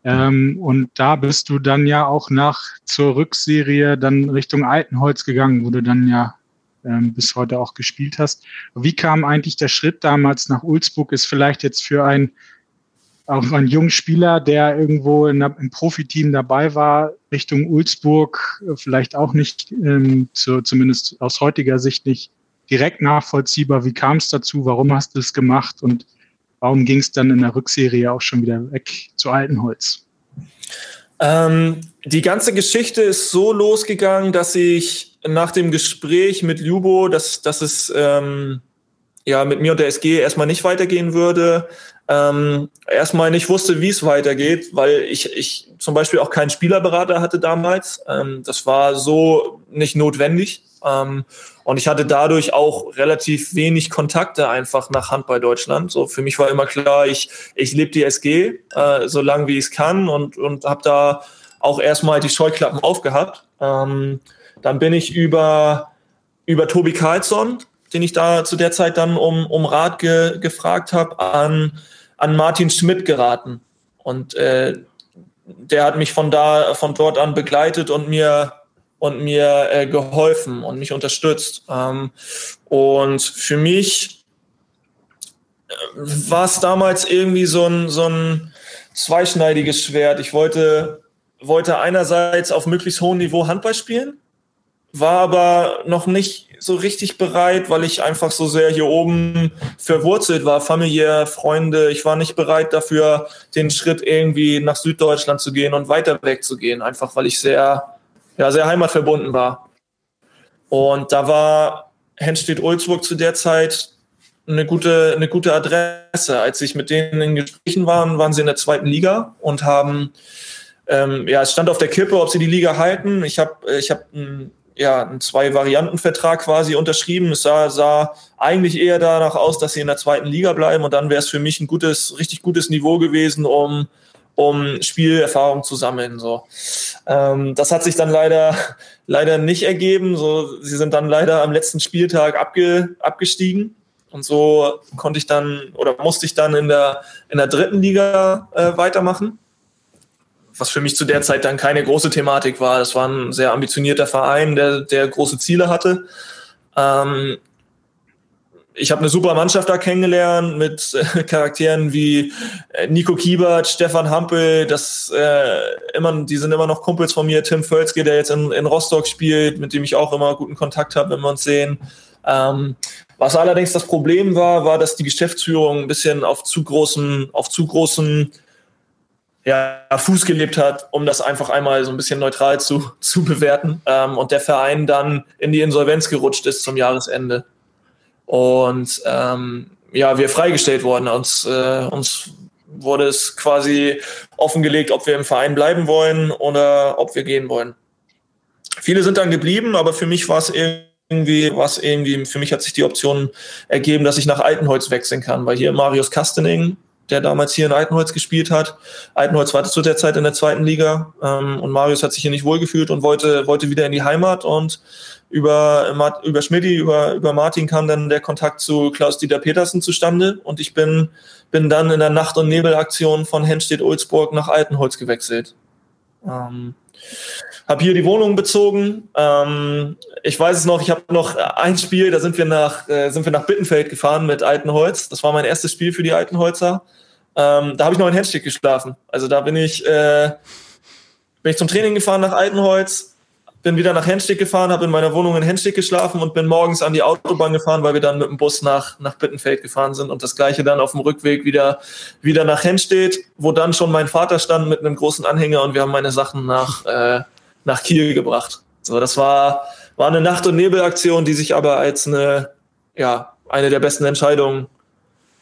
Speaker 3: Ähm, und da bist du dann ja auch nach zur Rückserie dann Richtung Altenholz gegangen, wo du dann ja ähm, bis heute auch gespielt hast. Wie kam eigentlich der Schritt damals nach Ulzburg? Ist vielleicht jetzt für ein auch ein junger Spieler, der irgendwo in, im Profiteam dabei war, Richtung Ulzburg, äh, vielleicht auch nicht, ähm, zu, zumindest aus heutiger Sicht nicht direkt nachvollziehbar. Wie kam es dazu? Warum hast du es gemacht? Und warum ging es dann in der Rückserie auch schon wieder weg zu Altenholz?
Speaker 4: Ähm, die ganze Geschichte ist so losgegangen, dass ich nach dem Gespräch mit Lubo, dass, dass es ähm, ja mit mir und der SG erstmal nicht weitergehen würde, ähm, erstmal nicht wusste, wie es weitergeht, weil ich, ich zum Beispiel auch keinen Spielerberater hatte damals. Ähm, das war so nicht notwendig. Ähm, und ich hatte dadurch auch relativ wenig Kontakte einfach nach Handball Deutschland. So für mich war immer klar, ich, ich lebe die SG äh, so lange wie ich es kann und, und habe da auch erstmal die Scheuklappen aufgehabt. Ähm, dann bin ich über, über Tobi Karlsson, den ich da zu der Zeit dann um, um Rat ge, gefragt habe, an an Martin Schmidt geraten. Und äh, der hat mich von da, von dort an begleitet und mir und mir äh, geholfen und mich unterstützt. Ähm, und für mich äh, war es damals irgendwie so ein, so ein zweischneidiges Schwert. Ich wollte, wollte einerseits auf möglichst hohem Niveau Handball spielen, war aber noch nicht so richtig bereit, weil ich einfach so sehr hier oben verwurzelt war, familiär, Freunde. Ich war nicht bereit dafür, den Schritt irgendwie nach Süddeutschland zu gehen und weiter weg zu gehen, einfach weil ich sehr, ja, sehr heimatverbunden war. Und da war Henstedt-Ulzburg zu der Zeit eine gute, eine gute Adresse. Als ich mit denen in Gesprächen war, waren sie in der zweiten Liga und haben ähm, ja, es stand auf der Kippe, ob sie die Liga halten. Ich habe ich hab ein ja, einen Zwei-Varianten-Vertrag quasi unterschrieben. Es sah, sah eigentlich eher danach aus, dass sie in der zweiten Liga bleiben und dann wäre es für mich ein gutes, richtig gutes Niveau gewesen, um, um Spielerfahrung zu sammeln. So. Ähm, das hat sich dann leider, leider nicht ergeben. So, sie sind dann leider am letzten Spieltag abge, abgestiegen. Und so konnte ich dann oder musste ich dann in der, in der dritten Liga äh, weitermachen was für mich zu der Zeit dann keine große Thematik war. Das war ein sehr ambitionierter Verein, der, der große Ziele hatte. Ähm, ich habe eine super Mannschaft da kennengelernt mit äh, Charakteren wie äh, Nico Kiebert, Stefan Hampel, das äh, immer, die sind immer noch Kumpels von mir, Tim Völzke, der jetzt in, in Rostock spielt, mit dem ich auch immer guten Kontakt habe, wenn wir uns sehen. Ähm, was allerdings das Problem war, war, dass die Geschäftsführung ein bisschen auf zu großen, auf zu großen ja, Fuß gelebt hat, um das einfach einmal so ein bisschen neutral zu, zu bewerten. Ähm, und der Verein dann in die Insolvenz gerutscht ist zum Jahresende. Und ähm, ja, wir freigestellt worden. Uns, äh, uns wurde es quasi offengelegt, ob wir im Verein bleiben wollen oder ob wir gehen wollen. Viele sind dann geblieben, aber für mich war es irgendwie, was irgendwie, für mich hat sich die Option ergeben, dass ich nach Altenholz wechseln kann, weil hier Marius Kastening, der damals hier in Altenholz gespielt hat. Altenholz war zu der Zeit in der zweiten Liga ähm, und Marius hat sich hier nicht wohlgefühlt und wollte, wollte wieder in die Heimat und über, über Schmidti, über, über Martin kam dann der Kontakt zu Klaus-Dieter Petersen zustande und ich bin, bin dann in der Nacht- und Nebelaktion von Henstedt-Ulzburg nach Altenholz gewechselt. Ähm, habe hier die Wohnung bezogen. Ähm, ich weiß es noch, ich habe noch ein Spiel, da sind wir nach äh, sind wir nach Bittenfeld gefahren mit Altenholz. Das war mein erstes Spiel für die Altenholzer. Ähm, da habe ich noch in Henstedt geschlafen. Also da bin ich äh, bin ich zum Training gefahren nach Altenholz, bin wieder nach Henstedt gefahren, habe in meiner Wohnung in Henstedt geschlafen und bin morgens an die Autobahn gefahren, weil wir dann mit dem Bus nach, nach Bittenfeld gefahren sind und das gleiche dann auf dem Rückweg wieder, wieder nach Henstedt, wo dann schon mein Vater stand mit einem großen Anhänger und wir haben meine Sachen nach, äh, nach Kiel gebracht. So, das war, war eine Nacht- und Nebelaktion, die sich aber als eine, ja, eine der besten Entscheidungen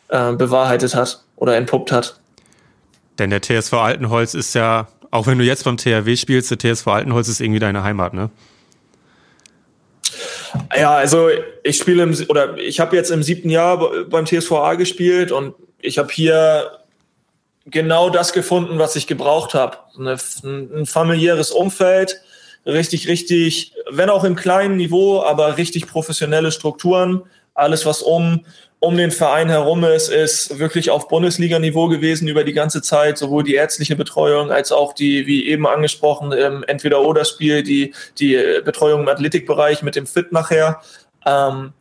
Speaker 4: äh, bewahrheitet hat oder entpuppt hat.
Speaker 2: Denn der TSV Altenholz ist ja auch wenn du jetzt beim THW spielst, der TSV Altenholz ist irgendwie deine Heimat, ne?
Speaker 4: Ja, also ich spiele im, oder ich habe jetzt im siebten Jahr beim TSVA gespielt und ich habe hier genau das gefunden, was ich gebraucht habe. ein familiäres Umfeld, richtig, richtig, wenn auch im kleinen Niveau, aber richtig professionelle Strukturen. Alles, was um um den Verein herum ist, ist wirklich auf Bundesliga-Niveau gewesen über die ganze Zeit, sowohl die ärztliche Betreuung als auch die, wie eben angesprochen, ähm, Entweder-Oder-Spiel, die, die Betreuung im Athletikbereich mit dem Fit nachher. Ähm,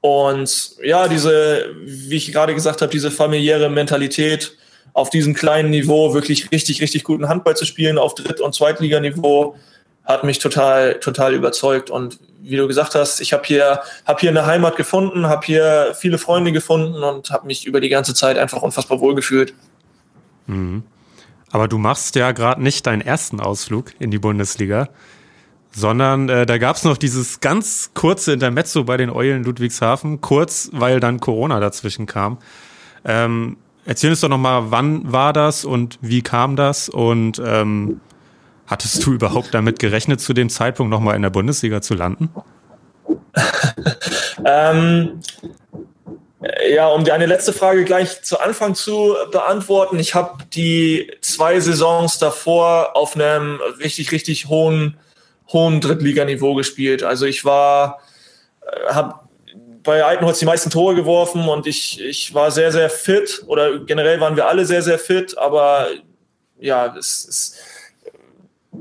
Speaker 4: und ja, diese, wie ich gerade gesagt habe, diese familiäre Mentalität auf diesem kleinen Niveau wirklich richtig, richtig guten Handball zu spielen, auf Dritt- und Zweitliganiveau, hat mich total, total überzeugt. Und wie du gesagt hast, ich habe hier, hab hier eine Heimat gefunden, habe hier viele Freunde gefunden und habe mich über die ganze Zeit einfach unfassbar wohl gefühlt.
Speaker 2: Mhm. Aber du machst ja gerade nicht deinen ersten Ausflug in die Bundesliga, sondern äh, da gab es noch dieses ganz kurze Intermezzo bei den Eulen Ludwigshafen, kurz, weil dann Corona dazwischen kam. Ähm, erzähl uns doch nochmal, wann war das und wie kam das und ähm, Hattest du überhaupt damit gerechnet, zu dem Zeitpunkt nochmal in der Bundesliga zu landen?
Speaker 4: ähm, ja, um deine letzte Frage gleich zu Anfang zu beantworten. Ich habe die zwei Saisons davor auf einem richtig, richtig hohen, hohen Drittliganiveau gespielt. Also ich war, äh, habe bei Altenholz die meisten Tore geworfen und ich, ich war sehr, sehr fit oder generell waren wir alle sehr, sehr fit, aber ja, es ist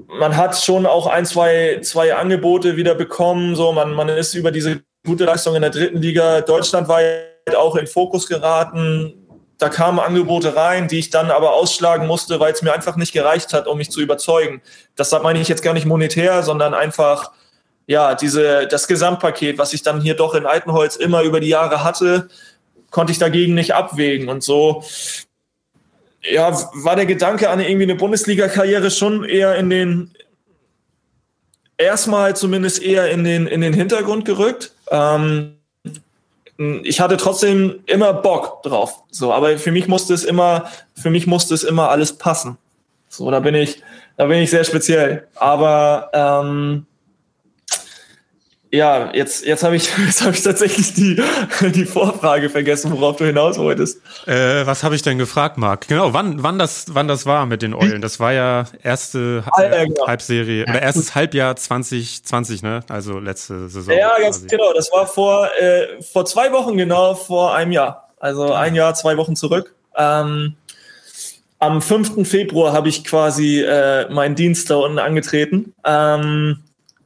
Speaker 4: man hat schon auch ein, zwei, zwei Angebote wieder bekommen. So, man, man ist über diese gute Leistung in der dritten Liga deutschlandweit auch in Fokus geraten. Da kamen Angebote rein, die ich dann aber ausschlagen musste, weil es mir einfach nicht gereicht hat, um mich zu überzeugen. Das meine ich jetzt gar nicht monetär, sondern einfach, ja, diese, das Gesamtpaket, was ich dann hier doch in Altenholz immer über die Jahre hatte, konnte ich dagegen nicht abwägen. Und so ja, war der Gedanke an irgendwie eine Bundesliga-Karriere schon eher in den, erstmal zumindest eher in den, in den Hintergrund gerückt. Ähm, ich hatte trotzdem immer Bock drauf. So, aber für mich musste es immer, für mich musste es immer alles passen. So, da bin ich, da bin ich sehr speziell. Aber ähm, ja, jetzt, jetzt habe ich, hab ich tatsächlich die, die Vorfrage vergessen, worauf du hinaus wolltest.
Speaker 2: Äh, was habe ich denn gefragt, Marc? Genau, wann, wann, das, wann das war mit den Eulen. Das war ja erste ah, genau. Halbserie oder erstes Halbjahr 2020, ne? Also letzte Saison.
Speaker 4: Ja, ganz quasi. genau. Das war vor, äh, vor zwei Wochen genau, vor einem Jahr. Also ein Jahr, zwei Wochen zurück. Ähm, am 5. Februar habe ich quasi äh, meinen Dienst da unten angetreten. Ähm,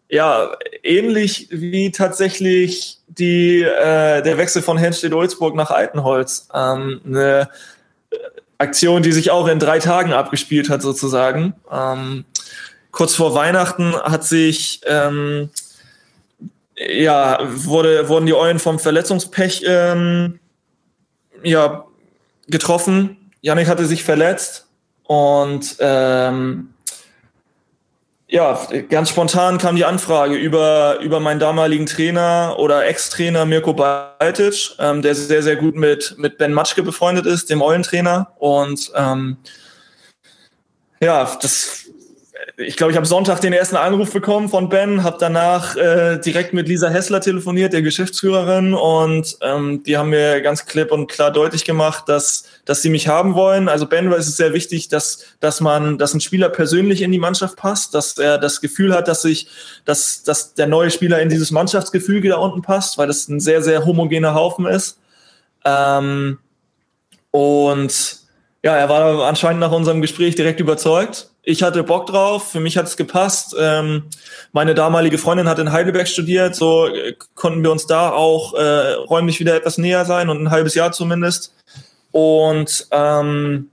Speaker 4: ja, ähnlich wie tatsächlich die, äh, der Wechsel von Henstedt-Olzburg nach Altenholz. Ähm, eine Aktion, die sich auch in drei Tagen abgespielt hat, sozusagen. Ähm, kurz vor Weihnachten hat sich, ähm, ja, wurde, wurden die Eulen vom Verletzungspech ähm, ja, getroffen. Janik hatte sich verletzt und ähm, ja, ganz spontan kam die Anfrage über, über meinen damaligen Trainer oder Ex-Trainer Mirko Baltic, ähm, der sehr, sehr gut mit, mit Ben Matschke befreundet ist, dem Eulentrainer. Und ähm, ja, das ich glaube, ich habe Sonntag den ersten Anruf bekommen von Ben, habe danach äh, direkt mit Lisa Hessler telefoniert, der Geschäftsführerin, und ähm, die haben mir ganz klipp und klar deutlich gemacht, dass, dass sie mich haben wollen. Also Ben ist es sehr wichtig, dass, dass man, dass ein Spieler persönlich in die Mannschaft passt, dass er das Gefühl hat, dass sich, dass, dass der neue Spieler in dieses Mannschaftsgefüge da unten passt, weil das ein sehr, sehr homogener Haufen ist. Ähm, und ja, er war anscheinend nach unserem Gespräch direkt überzeugt ich hatte Bock drauf, für mich hat es gepasst. Ähm, meine damalige Freundin hat in Heidelberg studiert, so äh, konnten wir uns da auch äh, räumlich wieder etwas näher sein und ein halbes Jahr zumindest. Und ähm,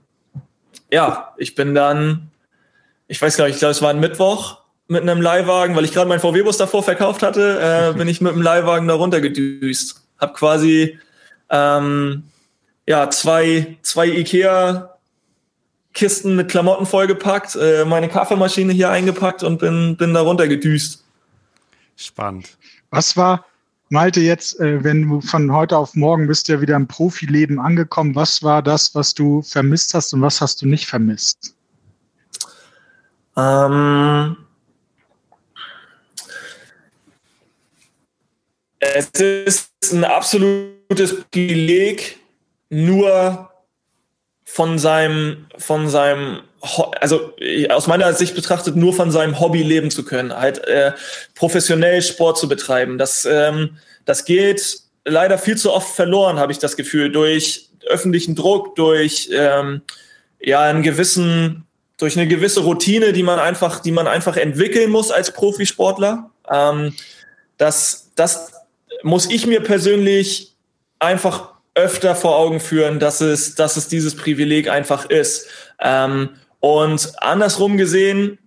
Speaker 4: ja, ich bin dann, ich weiß gar nicht, ich glaube, es war ein Mittwoch mit einem Leihwagen, weil ich gerade meinen VW-Bus davor verkauft hatte, äh, bin ich mit dem Leihwagen da runtergedüst. Hab quasi ähm, ja zwei, zwei Ikea Kisten mit Klamotten vollgepackt, äh, meine Kaffeemaschine hier eingepackt und bin, bin da runter gedüst.
Speaker 2: Spannend.
Speaker 3: Was war, Malte, jetzt, äh, wenn du von heute auf morgen bist ja wieder im Profileben angekommen, was war das, was du vermisst hast und was hast du nicht vermisst? Ähm,
Speaker 4: es ist ein absolutes Privileg, nur von seinem, von seinem, also aus meiner Sicht betrachtet, nur von seinem Hobby leben zu können, halt äh, professionell Sport zu betreiben. Das, ähm, das geht leider viel zu oft verloren, habe ich das Gefühl, durch öffentlichen Druck, durch ähm, ja einen gewissen, durch eine gewisse Routine, die man einfach, die man einfach entwickeln muss als Profisportler. Ähm, das, das muss ich mir persönlich einfach öfter vor Augen führen, dass es, dass es dieses Privileg einfach ist. Ähm, und andersrum gesehen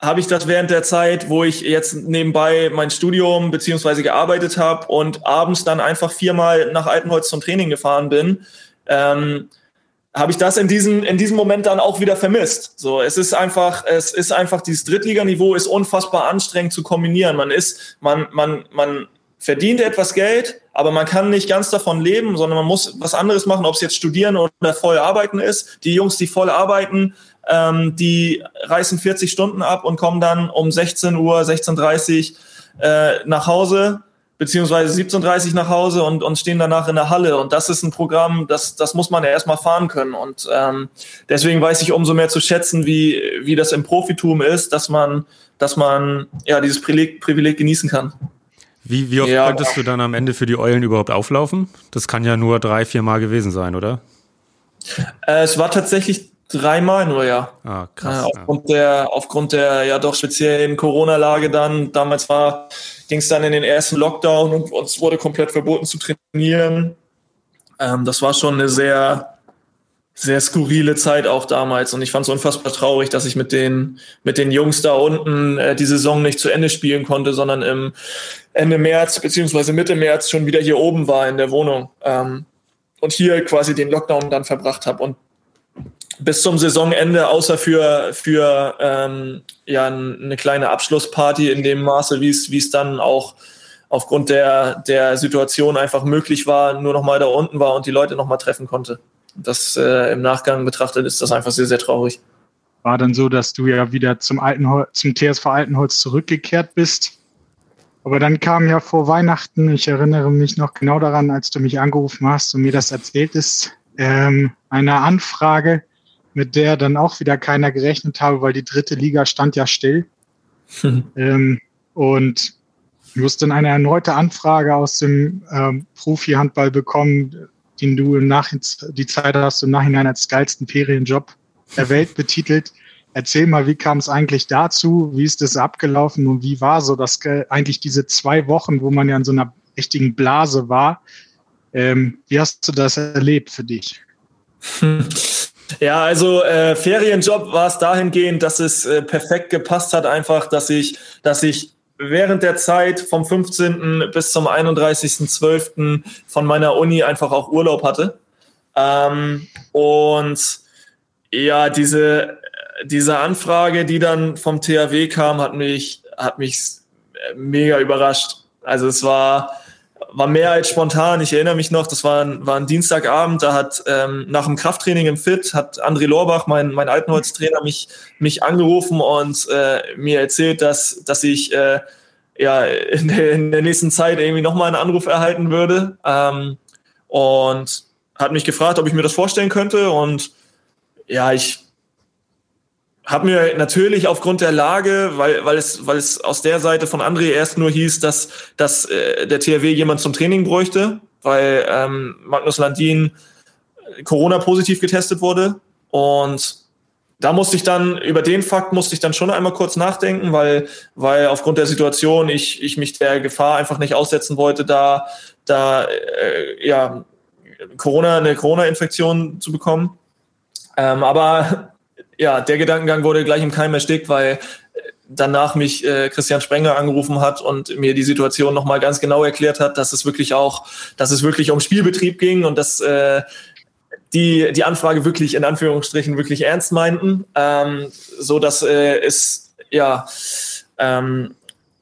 Speaker 4: habe ich das während der Zeit, wo ich jetzt nebenbei mein Studium beziehungsweise gearbeitet habe und abends dann einfach viermal nach Altenholz zum Training gefahren bin, ähm, habe ich das in diesem, in diesem Moment dann auch wieder vermisst. So, es ist einfach, es ist einfach, dieses Drittliganiveau ist unfassbar anstrengend zu kombinieren. Man ist, man, man, man verdient etwas Geld, aber man kann nicht ganz davon leben, sondern man muss was anderes machen, ob es jetzt studieren oder voll arbeiten ist. Die Jungs, die voll arbeiten, ähm, die reißen 40 Stunden ab und kommen dann um 16 Uhr, 16.30 Uhr äh, nach Hause, beziehungsweise 17.30 Uhr nach Hause und, und stehen danach in der Halle. Und das ist ein Programm, das, das muss man ja erstmal fahren können. Und ähm, deswegen weiß ich umso mehr zu schätzen, wie, wie das im Profitum ist, dass man, dass man ja dieses Privileg, Privileg genießen kann.
Speaker 2: Wie, wie oft ja, konntest du dann am Ende für die Eulen überhaupt auflaufen? Das kann ja nur drei, vier Mal gewesen sein, oder?
Speaker 4: Äh, es war tatsächlich dreimal nur, ja. Ah, krass. Äh, aufgrund, ja. der, aufgrund der ja doch speziellen Corona-Lage dann, damals war, ging es dann in den ersten Lockdown und uns wurde komplett verboten zu trainieren. Ähm, das war schon eine sehr, sehr skurrile Zeit auch damals. Und ich fand es unfassbar traurig, dass ich mit den mit den Jungs da unten äh, die Saison nicht zu Ende spielen konnte, sondern im Ende März beziehungsweise Mitte März schon wieder hier oben war in der Wohnung ähm, und hier quasi den Lockdown dann verbracht habe und bis zum Saisonende, außer für für ähm, ja eine kleine Abschlussparty in dem Maße, wie es wie es dann auch aufgrund der der Situation einfach möglich war, nur noch mal da unten war und die Leute noch mal treffen konnte das äh, im Nachgang betrachtet ist das einfach sehr, sehr traurig.
Speaker 3: War dann so, dass du ja wieder zum, Altenhol zum TSV Altenholz zurückgekehrt bist. Aber dann kam ja vor Weihnachten, ich erinnere mich noch genau daran, als du mich angerufen hast und mir das erzählt ist, ähm, eine Anfrage, mit der dann auch wieder keiner gerechnet habe, weil die dritte Liga stand ja still. ähm, und du musst dann eine erneute Anfrage aus dem ähm, Profi-Handball bekommen, den du im Nachhinein, die Zeit hast, im Nachhinein als geilsten Ferienjob der Welt betitelt. Erzähl mal, wie kam es eigentlich dazu? Wie ist das abgelaufen und wie war so das eigentlich diese zwei Wochen, wo man ja in so einer richtigen Blase war? Ähm, wie hast du das erlebt für dich?
Speaker 4: Ja, also äh, Ferienjob war es dahingehend, dass es äh, perfekt gepasst hat, einfach, dass ich, dass ich während der Zeit vom 15. bis zum 31.12. von meiner Uni einfach auch Urlaub hatte. Ähm, und ja, diese, diese Anfrage, die dann vom THW kam, hat mich, hat mich mega überrascht. Also es war, war mehr als spontan. Ich erinnere mich noch, das war ein, war ein Dienstagabend, da hat ähm, nach dem Krafttraining im Fit, hat André Lorbach, mein, mein Altenholztrainer, mich, mich angerufen und äh, mir erzählt, dass, dass ich äh, ja, in der, in der nächsten Zeit irgendwie nochmal einen Anruf erhalten würde. Ähm, und hat mich gefragt, ob ich mir das vorstellen könnte. Und ja, ich habe mir natürlich aufgrund der Lage, weil, weil, es, weil es aus der Seite von André erst nur hieß, dass, dass äh, der THW jemand zum Training bräuchte, weil ähm, Magnus Landin Corona-positiv getestet wurde. Und da musste ich dann, über den Fakt musste ich dann schon einmal kurz nachdenken, weil, weil aufgrund der Situation ich, ich mich der Gefahr einfach nicht aussetzen wollte, da, da äh, ja, Corona, eine Corona-Infektion zu bekommen. Ähm, aber ja, der Gedankengang wurde gleich im Keim erstickt, weil danach mich äh, Christian Sprenger angerufen hat und mir die Situation nochmal ganz genau erklärt hat, dass es wirklich auch, dass es wirklich um Spielbetrieb ging und dass äh, die die Anfrage wirklich in Anführungsstrichen wirklich ernst meinten, ähm, so dass äh, es ja ähm,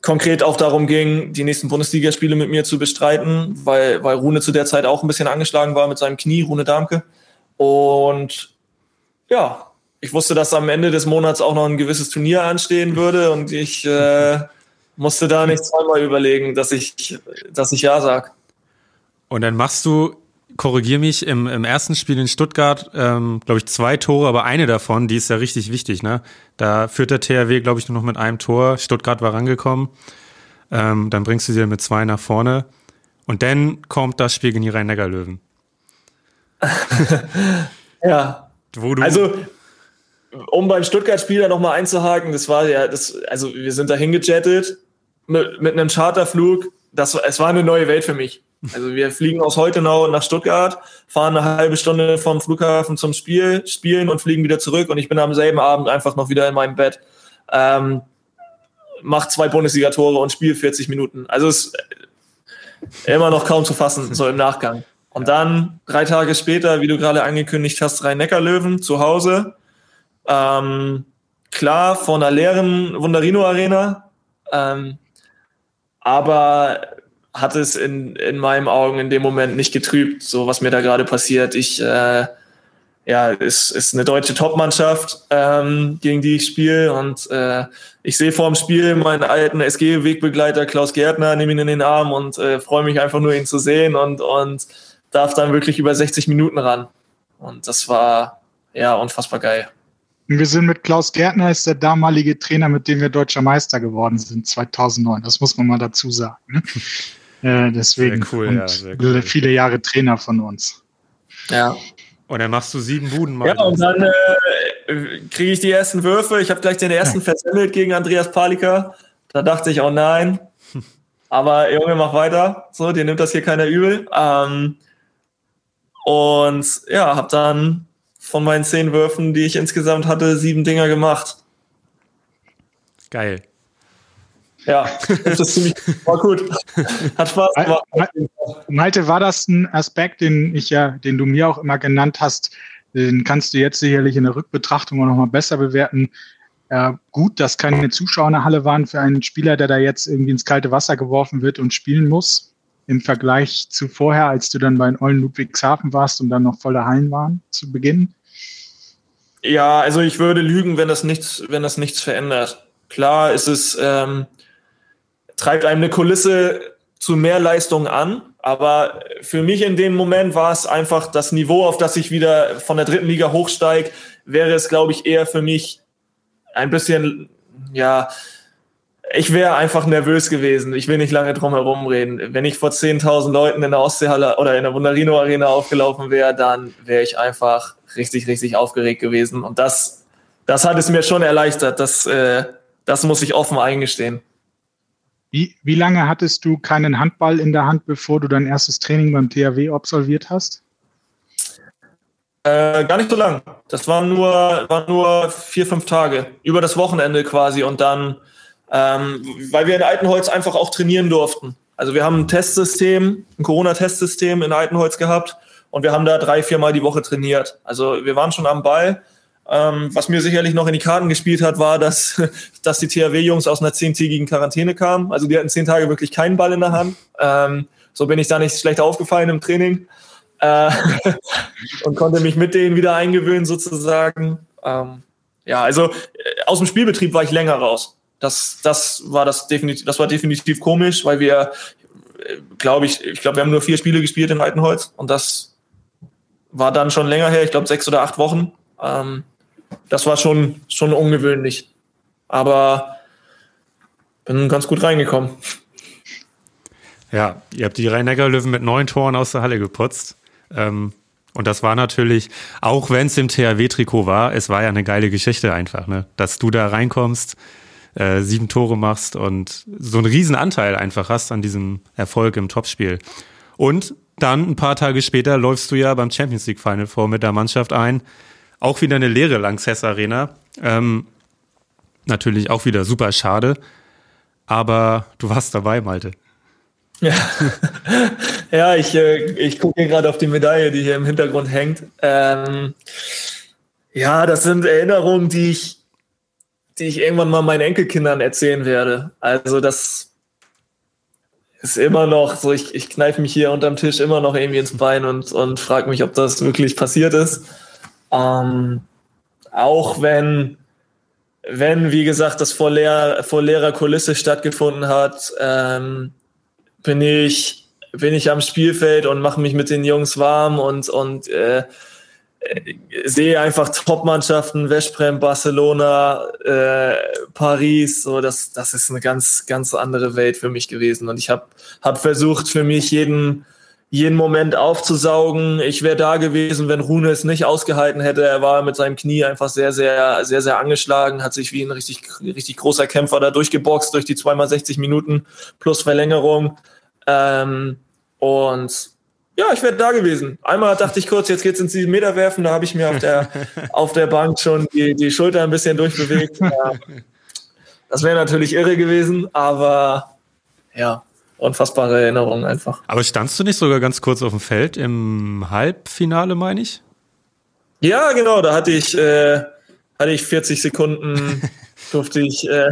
Speaker 4: konkret auch darum ging, die nächsten Bundesligaspiele mit mir zu bestreiten, weil weil Rune zu der Zeit auch ein bisschen angeschlagen war mit seinem Knie, Rune Darmke und ja, ich wusste, dass am Ende des Monats auch noch ein gewisses Turnier anstehen würde und ich äh, musste da nicht zweimal überlegen, dass ich, dass ich ja sag.
Speaker 2: Und dann machst du, korrigier mich, im, im ersten Spiel in Stuttgart, ähm, glaube ich, zwei Tore, aber eine davon, die ist ja richtig wichtig, ne? Da führt der THW, glaube ich, nur noch mit einem Tor. Stuttgart war rangekommen. Ähm, dann bringst du sie mit zwei nach vorne. Und dann kommt das Spiel gegen die Rhein-Neckar-Löwen.
Speaker 4: ja. Wo du also um beim Stuttgart-Spieler nochmal einzuhaken, das war ja, das, also wir sind da hingejettet mit, mit einem Charterflug. Das, es war eine neue Welt für mich. Also wir fliegen aus Heutenau nach Stuttgart, fahren eine halbe Stunde vom Flughafen zum Spiel, spielen und fliegen wieder zurück und ich bin am selben Abend einfach noch wieder in meinem Bett. Ähm, mach zwei Bundesliga-Tore und spiele 40 Minuten. Also es ist immer noch kaum zu fassen, so im Nachgang. Und dann drei Tage später, wie du gerade angekündigt hast, Rhein-Neckar-Löwen zu Hause ähm, klar, vor einer leeren Wunderino-Arena, ähm, aber hat es in, in meinen Augen in dem Moment nicht getrübt, so was mir da gerade passiert. Ich, äh, ja, es ist eine deutsche Topmannschaft, ähm, gegen die ich spiele und äh, ich sehe vor dem Spiel meinen alten SG-Wegbegleiter Klaus Gärtner, nehme ihn in den Arm und äh, freue mich einfach nur, ihn zu sehen und, und darf dann wirklich über 60 Minuten ran. Und das war ja unfassbar geil.
Speaker 3: Wir sind mit Klaus Gärtner, ist der damalige Trainer, mit dem wir deutscher Meister geworden sind, 2009. Das muss man mal dazu sagen. Ne? Äh, deswegen
Speaker 2: sehr cool, und ja,
Speaker 3: sehr cool. viele Jahre Trainer von uns.
Speaker 4: Ja.
Speaker 2: Und dann machst du sieben Buden
Speaker 4: mal. Ja, und dann äh, kriege ich die ersten Würfe. Ich habe gleich den ersten ja. versemmelt gegen Andreas Palika. Da dachte ich, oh nein. Aber Junge, mach weiter. So, dir nimmt das hier keiner übel. Ähm, und ja, habe dann von meinen zehn Würfen, die ich insgesamt hatte, sieben Dinger gemacht.
Speaker 2: Geil.
Speaker 3: Ja, das ist ziemlich war gut. Hat Spaß gemacht. Malte, war das ein Aspekt, den ich ja, den du mir auch immer genannt hast? Den kannst du jetzt sicherlich in der Rückbetrachtung auch nochmal besser bewerten. Äh, gut, dass keine Zuschauer in der Halle waren für einen Spieler, der da jetzt irgendwie ins kalte Wasser geworfen wird und spielen muss, im Vergleich zu vorher, als du dann bei den Eulen Ludwigshafen warst und dann noch volle Hallen waren zu Beginn.
Speaker 4: Ja, also ich würde lügen, wenn das nichts, wenn das nichts verändert. Klar ist es, ähm, treibt einem eine Kulisse zu mehr Leistung an, aber für mich in dem Moment war es einfach das Niveau, auf das ich wieder von der dritten Liga hochsteige, wäre es, glaube ich, eher für mich ein bisschen, ja, ich wäre einfach nervös gewesen. Ich will nicht lange drum herum reden. Wenn ich vor 10.000 Leuten in der Ostseehalle oder in der Wunderino Arena aufgelaufen wäre, dann wäre ich einfach richtig, richtig aufgeregt gewesen. Und das, das hat es mir schon erleichtert. Das, äh, das muss ich offen eingestehen.
Speaker 3: Wie, wie lange hattest du keinen Handball in der Hand, bevor du dein erstes Training beim THW absolviert hast?
Speaker 4: Äh, gar nicht so lang. Das waren nur, waren nur vier, fünf Tage. Über das Wochenende quasi. Und dann, ähm, weil wir in Altenholz einfach auch trainieren durften. Also wir haben ein Testsystem, ein Corona-Testsystem in Altenholz gehabt und wir haben da drei, viermal die Woche trainiert. Also wir waren schon am Ball. Ähm, was mir sicherlich noch in die Karten gespielt hat, war, dass, dass die THW-Jungs aus einer zehntägigen Quarantäne kamen. Also die hatten zehn Tage wirklich keinen Ball in der Hand. Ähm, so bin ich da nicht schlecht aufgefallen im Training äh, und konnte mich mit denen wieder eingewöhnen sozusagen. Ähm, ja, also äh, aus dem Spielbetrieb war ich länger raus. Das, das war das definitiv, das war definitiv komisch, weil wir, äh, glaube ich, ich glaube, wir haben nur vier Spiele gespielt in Altenholz und das war dann schon länger her, ich glaube sechs oder acht Wochen. Ähm, das war schon, schon ungewöhnlich. Aber bin ganz gut reingekommen.
Speaker 2: Ja, ihr habt die Rhein-Neckar-Löwen mit neun Toren aus der Halle geputzt. Ähm, und das war natürlich, auch wenn es im THW-Trikot war, es war ja eine geile Geschichte einfach, ne? Dass du da reinkommst, äh, sieben Tore machst und so einen riesen Anteil einfach hast an diesem Erfolg im Topspiel. Und dann ein paar Tage später läufst du ja beim Champions League Final vor mit der Mannschaft ein. Auch wieder eine leere Lanxess Arena. Ähm, natürlich auch wieder super schade. Aber du warst dabei, Malte.
Speaker 4: Ja, ja ich, äh, ich gucke gerade auf die Medaille, die hier im Hintergrund hängt. Ähm, ja, das sind Erinnerungen, die ich, die ich irgendwann mal meinen Enkelkindern erzählen werde. Also das ist immer noch so, ich, ich kneife mich hier unterm Tisch immer noch irgendwie ins Bein und, und frage mich, ob das wirklich passiert ist. Ähm, auch wenn, wenn, wie gesagt, das vor, leer, vor leerer Kulisse stattgefunden hat, ähm, bin ich, bin ich am Spielfeld und mache mich mit den Jungs warm und, und äh, sehe einfach Top-Mannschaften, Westbrem, Barcelona, äh, Paris, so das, das ist eine ganz, ganz andere Welt für mich gewesen. Und ich habe hab versucht, für mich jeden, jeden Moment aufzusaugen. Ich wäre da gewesen, wenn Rune es nicht ausgehalten hätte. Er war mit seinem Knie einfach sehr, sehr, sehr, sehr angeschlagen, hat sich wie ein richtig, richtig großer Kämpfer da durchgeboxt durch die zweimal 60 Minuten plus Verlängerung. Ähm, und ja, ich wäre da gewesen. Einmal dachte ich kurz, jetzt geht's ins 7 Meter werfen. Da habe ich mir auf der, auf der Bank schon die, die Schulter ein bisschen durchbewegt. Das wäre natürlich irre gewesen, aber ja, unfassbare Erinnerung einfach.
Speaker 2: Aber standst du nicht sogar ganz kurz auf dem Feld im Halbfinale, meine ich?
Speaker 4: Ja, genau. Da hatte ich, äh, hatte ich 40 Sekunden durfte ich äh,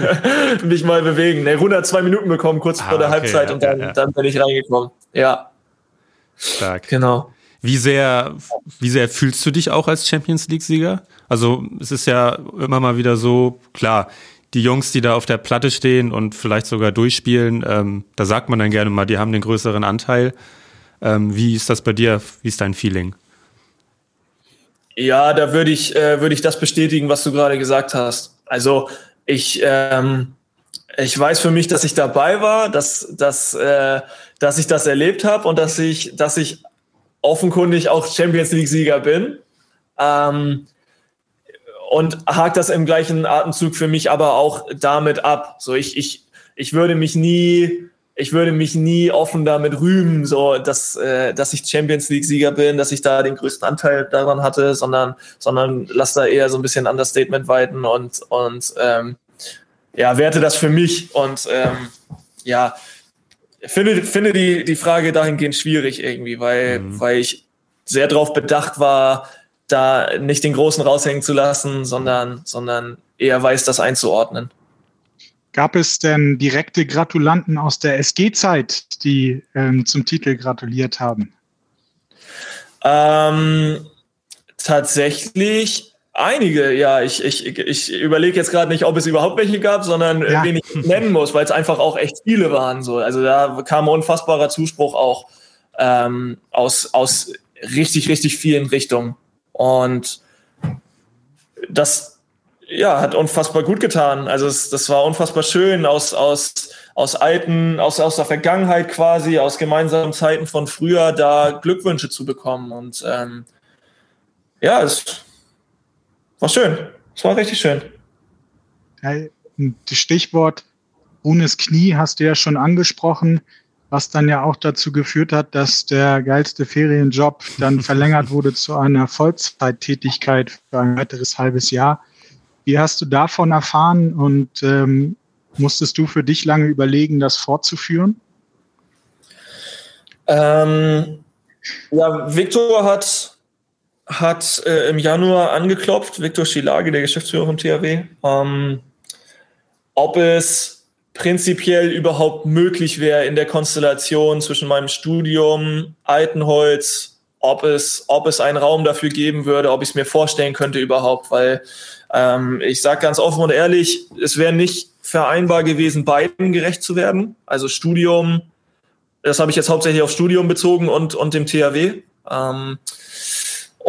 Speaker 4: mich mal bewegen. Ne, 102 Minuten bekommen kurz ah, vor der okay, Halbzeit ja, und dann, ja. dann bin ich reingekommen. Ja.
Speaker 2: Stark. Genau. Wie sehr, wie sehr fühlst du dich auch als Champions League-Sieger? Also es ist ja immer mal wieder so, klar, die Jungs, die da auf der Platte stehen und vielleicht sogar durchspielen, ähm, da sagt man dann gerne mal, die haben den größeren Anteil. Ähm, wie ist das bei dir? Wie ist dein Feeling?
Speaker 4: Ja, da würde ich, äh, würde ich das bestätigen, was du gerade gesagt hast. Also ich, ähm, ich weiß für mich, dass ich dabei war, dass, dass, äh, dass ich das erlebt habe und dass ich, dass ich offenkundig auch Champions League-Sieger bin. Ähm, und hakt das im gleichen Atemzug für mich aber auch damit ab. So, ich, ich, ich würde mich nie, ich würde mich nie offen damit rühmen, so dass, äh, dass ich Champions League-Sieger bin, dass ich da den größten Anteil daran hatte, sondern, sondern lass da eher so ein bisschen Understatement walten und, und ähm, ja, werte das für mich und ähm, ja, finde, finde die, die Frage dahingehend schwierig irgendwie, weil, mhm. weil ich sehr darauf bedacht war, da nicht den Großen raushängen zu lassen, sondern, sondern eher weiß, das einzuordnen.
Speaker 3: Gab es denn direkte Gratulanten aus der SG-Zeit, die ähm, zum Titel gratuliert haben?
Speaker 4: Ähm, tatsächlich Einige, ja. Ich, ich, ich überlege jetzt gerade nicht, ob es überhaupt welche gab, sondern ja. wen ich nennen muss, weil es einfach auch echt viele waren. So. Also da kam unfassbarer Zuspruch auch ähm, aus, aus richtig, richtig vielen Richtungen. Und das ja, hat unfassbar gut getan. Also es, das war unfassbar schön aus, aus, aus alten, aus, aus der Vergangenheit quasi, aus gemeinsamen Zeiten von früher, da Glückwünsche zu bekommen. Und ähm, ja, es war schön. Es war richtig schön.
Speaker 3: das Stichwort Runes Knie hast du ja schon angesprochen, was dann ja auch dazu geführt hat, dass der geilste Ferienjob dann verlängert wurde zu einer Vollzeittätigkeit für ein weiteres halbes Jahr. Wie hast du davon erfahren und ähm, musstest du für dich lange überlegen, das fortzuführen?
Speaker 4: Ähm, ja, Viktor hat hat äh, im Januar angeklopft, Viktor Schilage, der Geschäftsführer vom THW, ähm, ob es prinzipiell überhaupt möglich wäre in der Konstellation zwischen meinem Studium, Altenholz, ob es, ob es einen Raum dafür geben würde, ob ich es mir vorstellen könnte überhaupt, weil ähm, ich sage ganz offen und ehrlich, es wäre nicht vereinbar gewesen, beiden gerecht zu werden. Also Studium, das habe ich jetzt hauptsächlich auf Studium bezogen und, und dem THW. Ähm,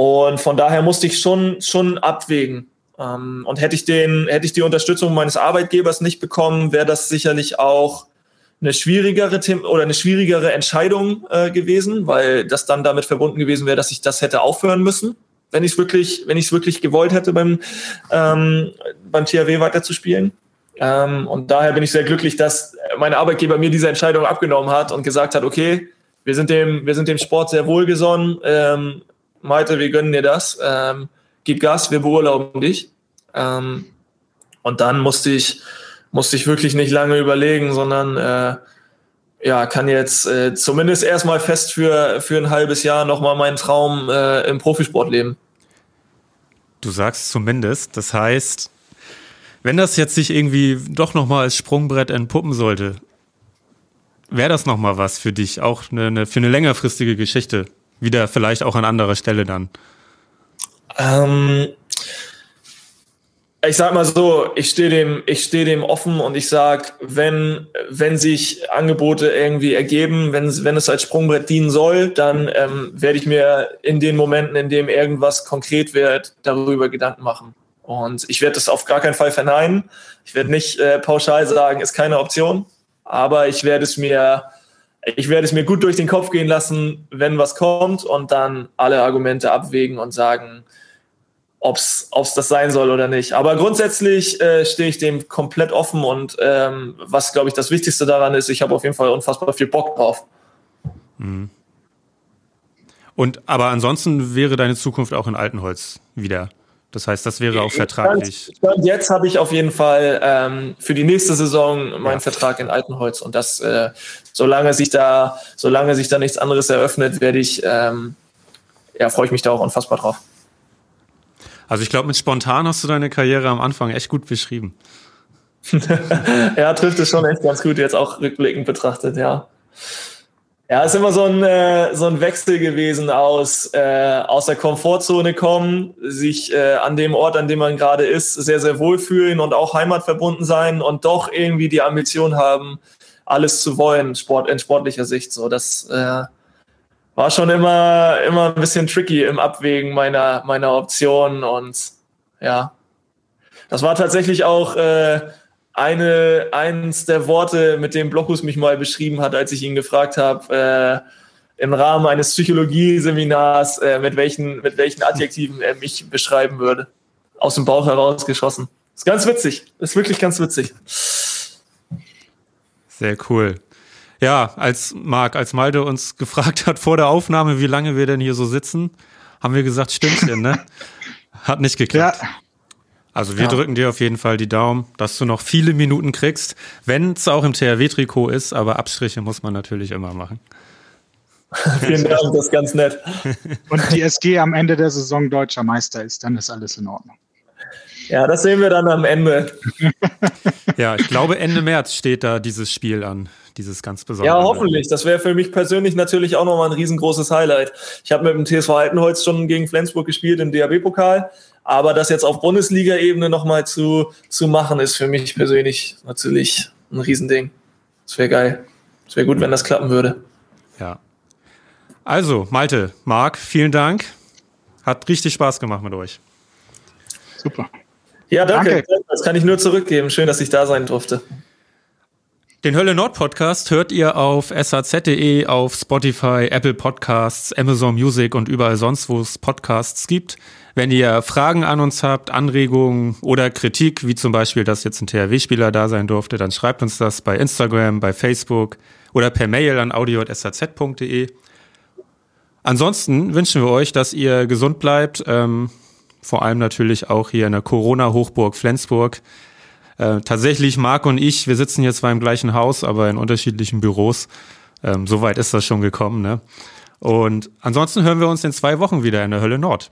Speaker 4: und von daher musste ich schon, schon abwägen. Ähm, und hätte ich den, hätte ich die Unterstützung meines Arbeitgebers nicht bekommen, wäre das sicherlich auch eine schwierigere oder eine schwierigere Entscheidung äh, gewesen, weil das dann damit verbunden gewesen wäre, dass ich das hätte aufhören müssen, wenn ich es wirklich, wenn ich wirklich gewollt hätte, beim ähm, beim THW weiterzuspielen. Ähm, und daher bin ich sehr glücklich, dass mein Arbeitgeber mir diese Entscheidung abgenommen hat und gesagt hat, okay, wir sind dem, wir sind dem Sport sehr wohlgesonnen. Ähm, Malte, wir gönnen dir das. Ähm, gib Gas, wir beurlauben dich. Ähm, und dann musste ich musste ich wirklich nicht lange überlegen, sondern äh, ja, kann jetzt äh, zumindest erstmal fest für, für ein halbes Jahr nochmal meinen Traum äh, im Profisport leben.
Speaker 2: Du sagst zumindest, das heißt, wenn das jetzt sich irgendwie doch nochmal als Sprungbrett entpuppen sollte, wäre das nochmal was für dich, auch eine, eine, für eine längerfristige Geschichte, wieder vielleicht auch an anderer Stelle dann?
Speaker 4: Ähm, ich sag mal so, ich stehe dem, ich dem offen und ich sag, wenn, wenn sich Angebote irgendwie ergeben, wenn, wenn es als Sprungbrett dienen soll, dann ähm, werde ich mir in den Momenten, in dem irgendwas konkret wird, darüber Gedanken machen. Und ich werde das auf gar keinen Fall verneinen. Ich werde nicht äh, pauschal sagen, ist keine Option, aber ich werde es mir, ich werde es mir gut durch den Kopf gehen lassen, wenn was kommt und dann alle Argumente abwägen und sagen, ob es das sein soll oder nicht. Aber grundsätzlich äh, stehe ich dem komplett offen und ähm, was, glaube ich, das Wichtigste daran ist, ich habe auf jeden Fall unfassbar viel Bock drauf. Mhm.
Speaker 2: Und aber ansonsten wäre deine Zukunft auch in Altenholz wieder. Das heißt, das wäre auch vertraglich.
Speaker 4: Stand, jetzt habe ich auf jeden Fall ähm, für die nächste Saison meinen ja. Vertrag in Altenholz und das, äh, solange sich da, solange sich da nichts anderes eröffnet, werde ich, ähm, ja, freue ich mich da auch unfassbar drauf.
Speaker 2: Also ich glaube, mit spontan hast du deine Karriere am Anfang echt gut beschrieben.
Speaker 4: ja, trifft es schon echt ganz gut, jetzt auch rückblickend betrachtet, ja. Ja, ist immer so ein, äh, so ein Wechsel gewesen aus, äh, aus der Komfortzone kommen, sich äh, an dem Ort, an dem man gerade ist, sehr, sehr wohlfühlen und auch heimatverbunden sein und doch irgendwie die Ambition haben, alles zu wollen, Sport, in sportlicher Sicht. So, das äh, war schon immer, immer ein bisschen tricky im Abwägen meiner, meiner Optionen und ja, das war tatsächlich auch äh, eine, eins der Worte, mit dem Blockus mich mal beschrieben hat, als ich ihn gefragt habe, äh, im Rahmen eines Psychologieseminars, äh, mit, welchen, mit welchen Adjektiven er mich beschreiben würde. Aus dem Bauch herausgeschossen. Ist ganz witzig. Ist wirklich ganz witzig.
Speaker 2: Sehr cool. Ja, als Marc, als Malte uns gefragt hat vor der Aufnahme, wie lange wir denn hier so sitzen, haben wir gesagt, Stimmchen, ne? Hat nicht geklappt. Ja. Also wir ja. drücken dir auf jeden Fall die Daumen, dass du noch viele Minuten kriegst, wenn es auch im THW-Trikot ist, aber Abstriche muss man natürlich immer machen.
Speaker 4: Vielen Dank, das ist ganz nett.
Speaker 3: Und die SG am Ende der Saison deutscher Meister ist, dann ist alles in Ordnung.
Speaker 4: Ja, das sehen wir dann am Ende.
Speaker 2: ja, ich glaube, Ende März steht da dieses Spiel an dieses ganz besondere.
Speaker 4: Ja, hoffentlich. Das wäre für mich persönlich natürlich auch nochmal ein riesengroßes Highlight. Ich habe mit dem TSV Altenholz schon gegen Flensburg gespielt im DAB-Pokal, aber das jetzt auf Bundesliga-Ebene nochmal zu, zu machen, ist für mich persönlich natürlich ein Riesending. Das wäre geil. Es wäre gut, wenn das klappen würde.
Speaker 2: Ja. Also, Malte, Marc, vielen Dank. Hat richtig Spaß gemacht mit euch.
Speaker 3: Super.
Speaker 4: Ja, danke. danke. Das kann ich nur zurückgeben. Schön, dass ich da sein durfte.
Speaker 2: Den Hölle Nord Podcast hört ihr auf saz.de, auf Spotify, Apple Podcasts, Amazon Music und überall sonst, wo es Podcasts gibt. Wenn ihr Fragen an uns habt, Anregungen oder Kritik, wie zum Beispiel, dass jetzt ein THW-Spieler da sein durfte, dann schreibt uns das bei Instagram, bei Facebook oder per Mail an audio.saz.de. Ansonsten wünschen wir euch, dass ihr gesund bleibt, ähm, vor allem natürlich auch hier in der Corona-Hochburg Flensburg. Äh, tatsächlich, Marc und ich, wir sitzen hier zwar im gleichen Haus, aber in unterschiedlichen Büros. Ähm, Soweit ist das schon gekommen. Ne? Und ansonsten hören wir uns in zwei Wochen wieder in der Hölle Nord.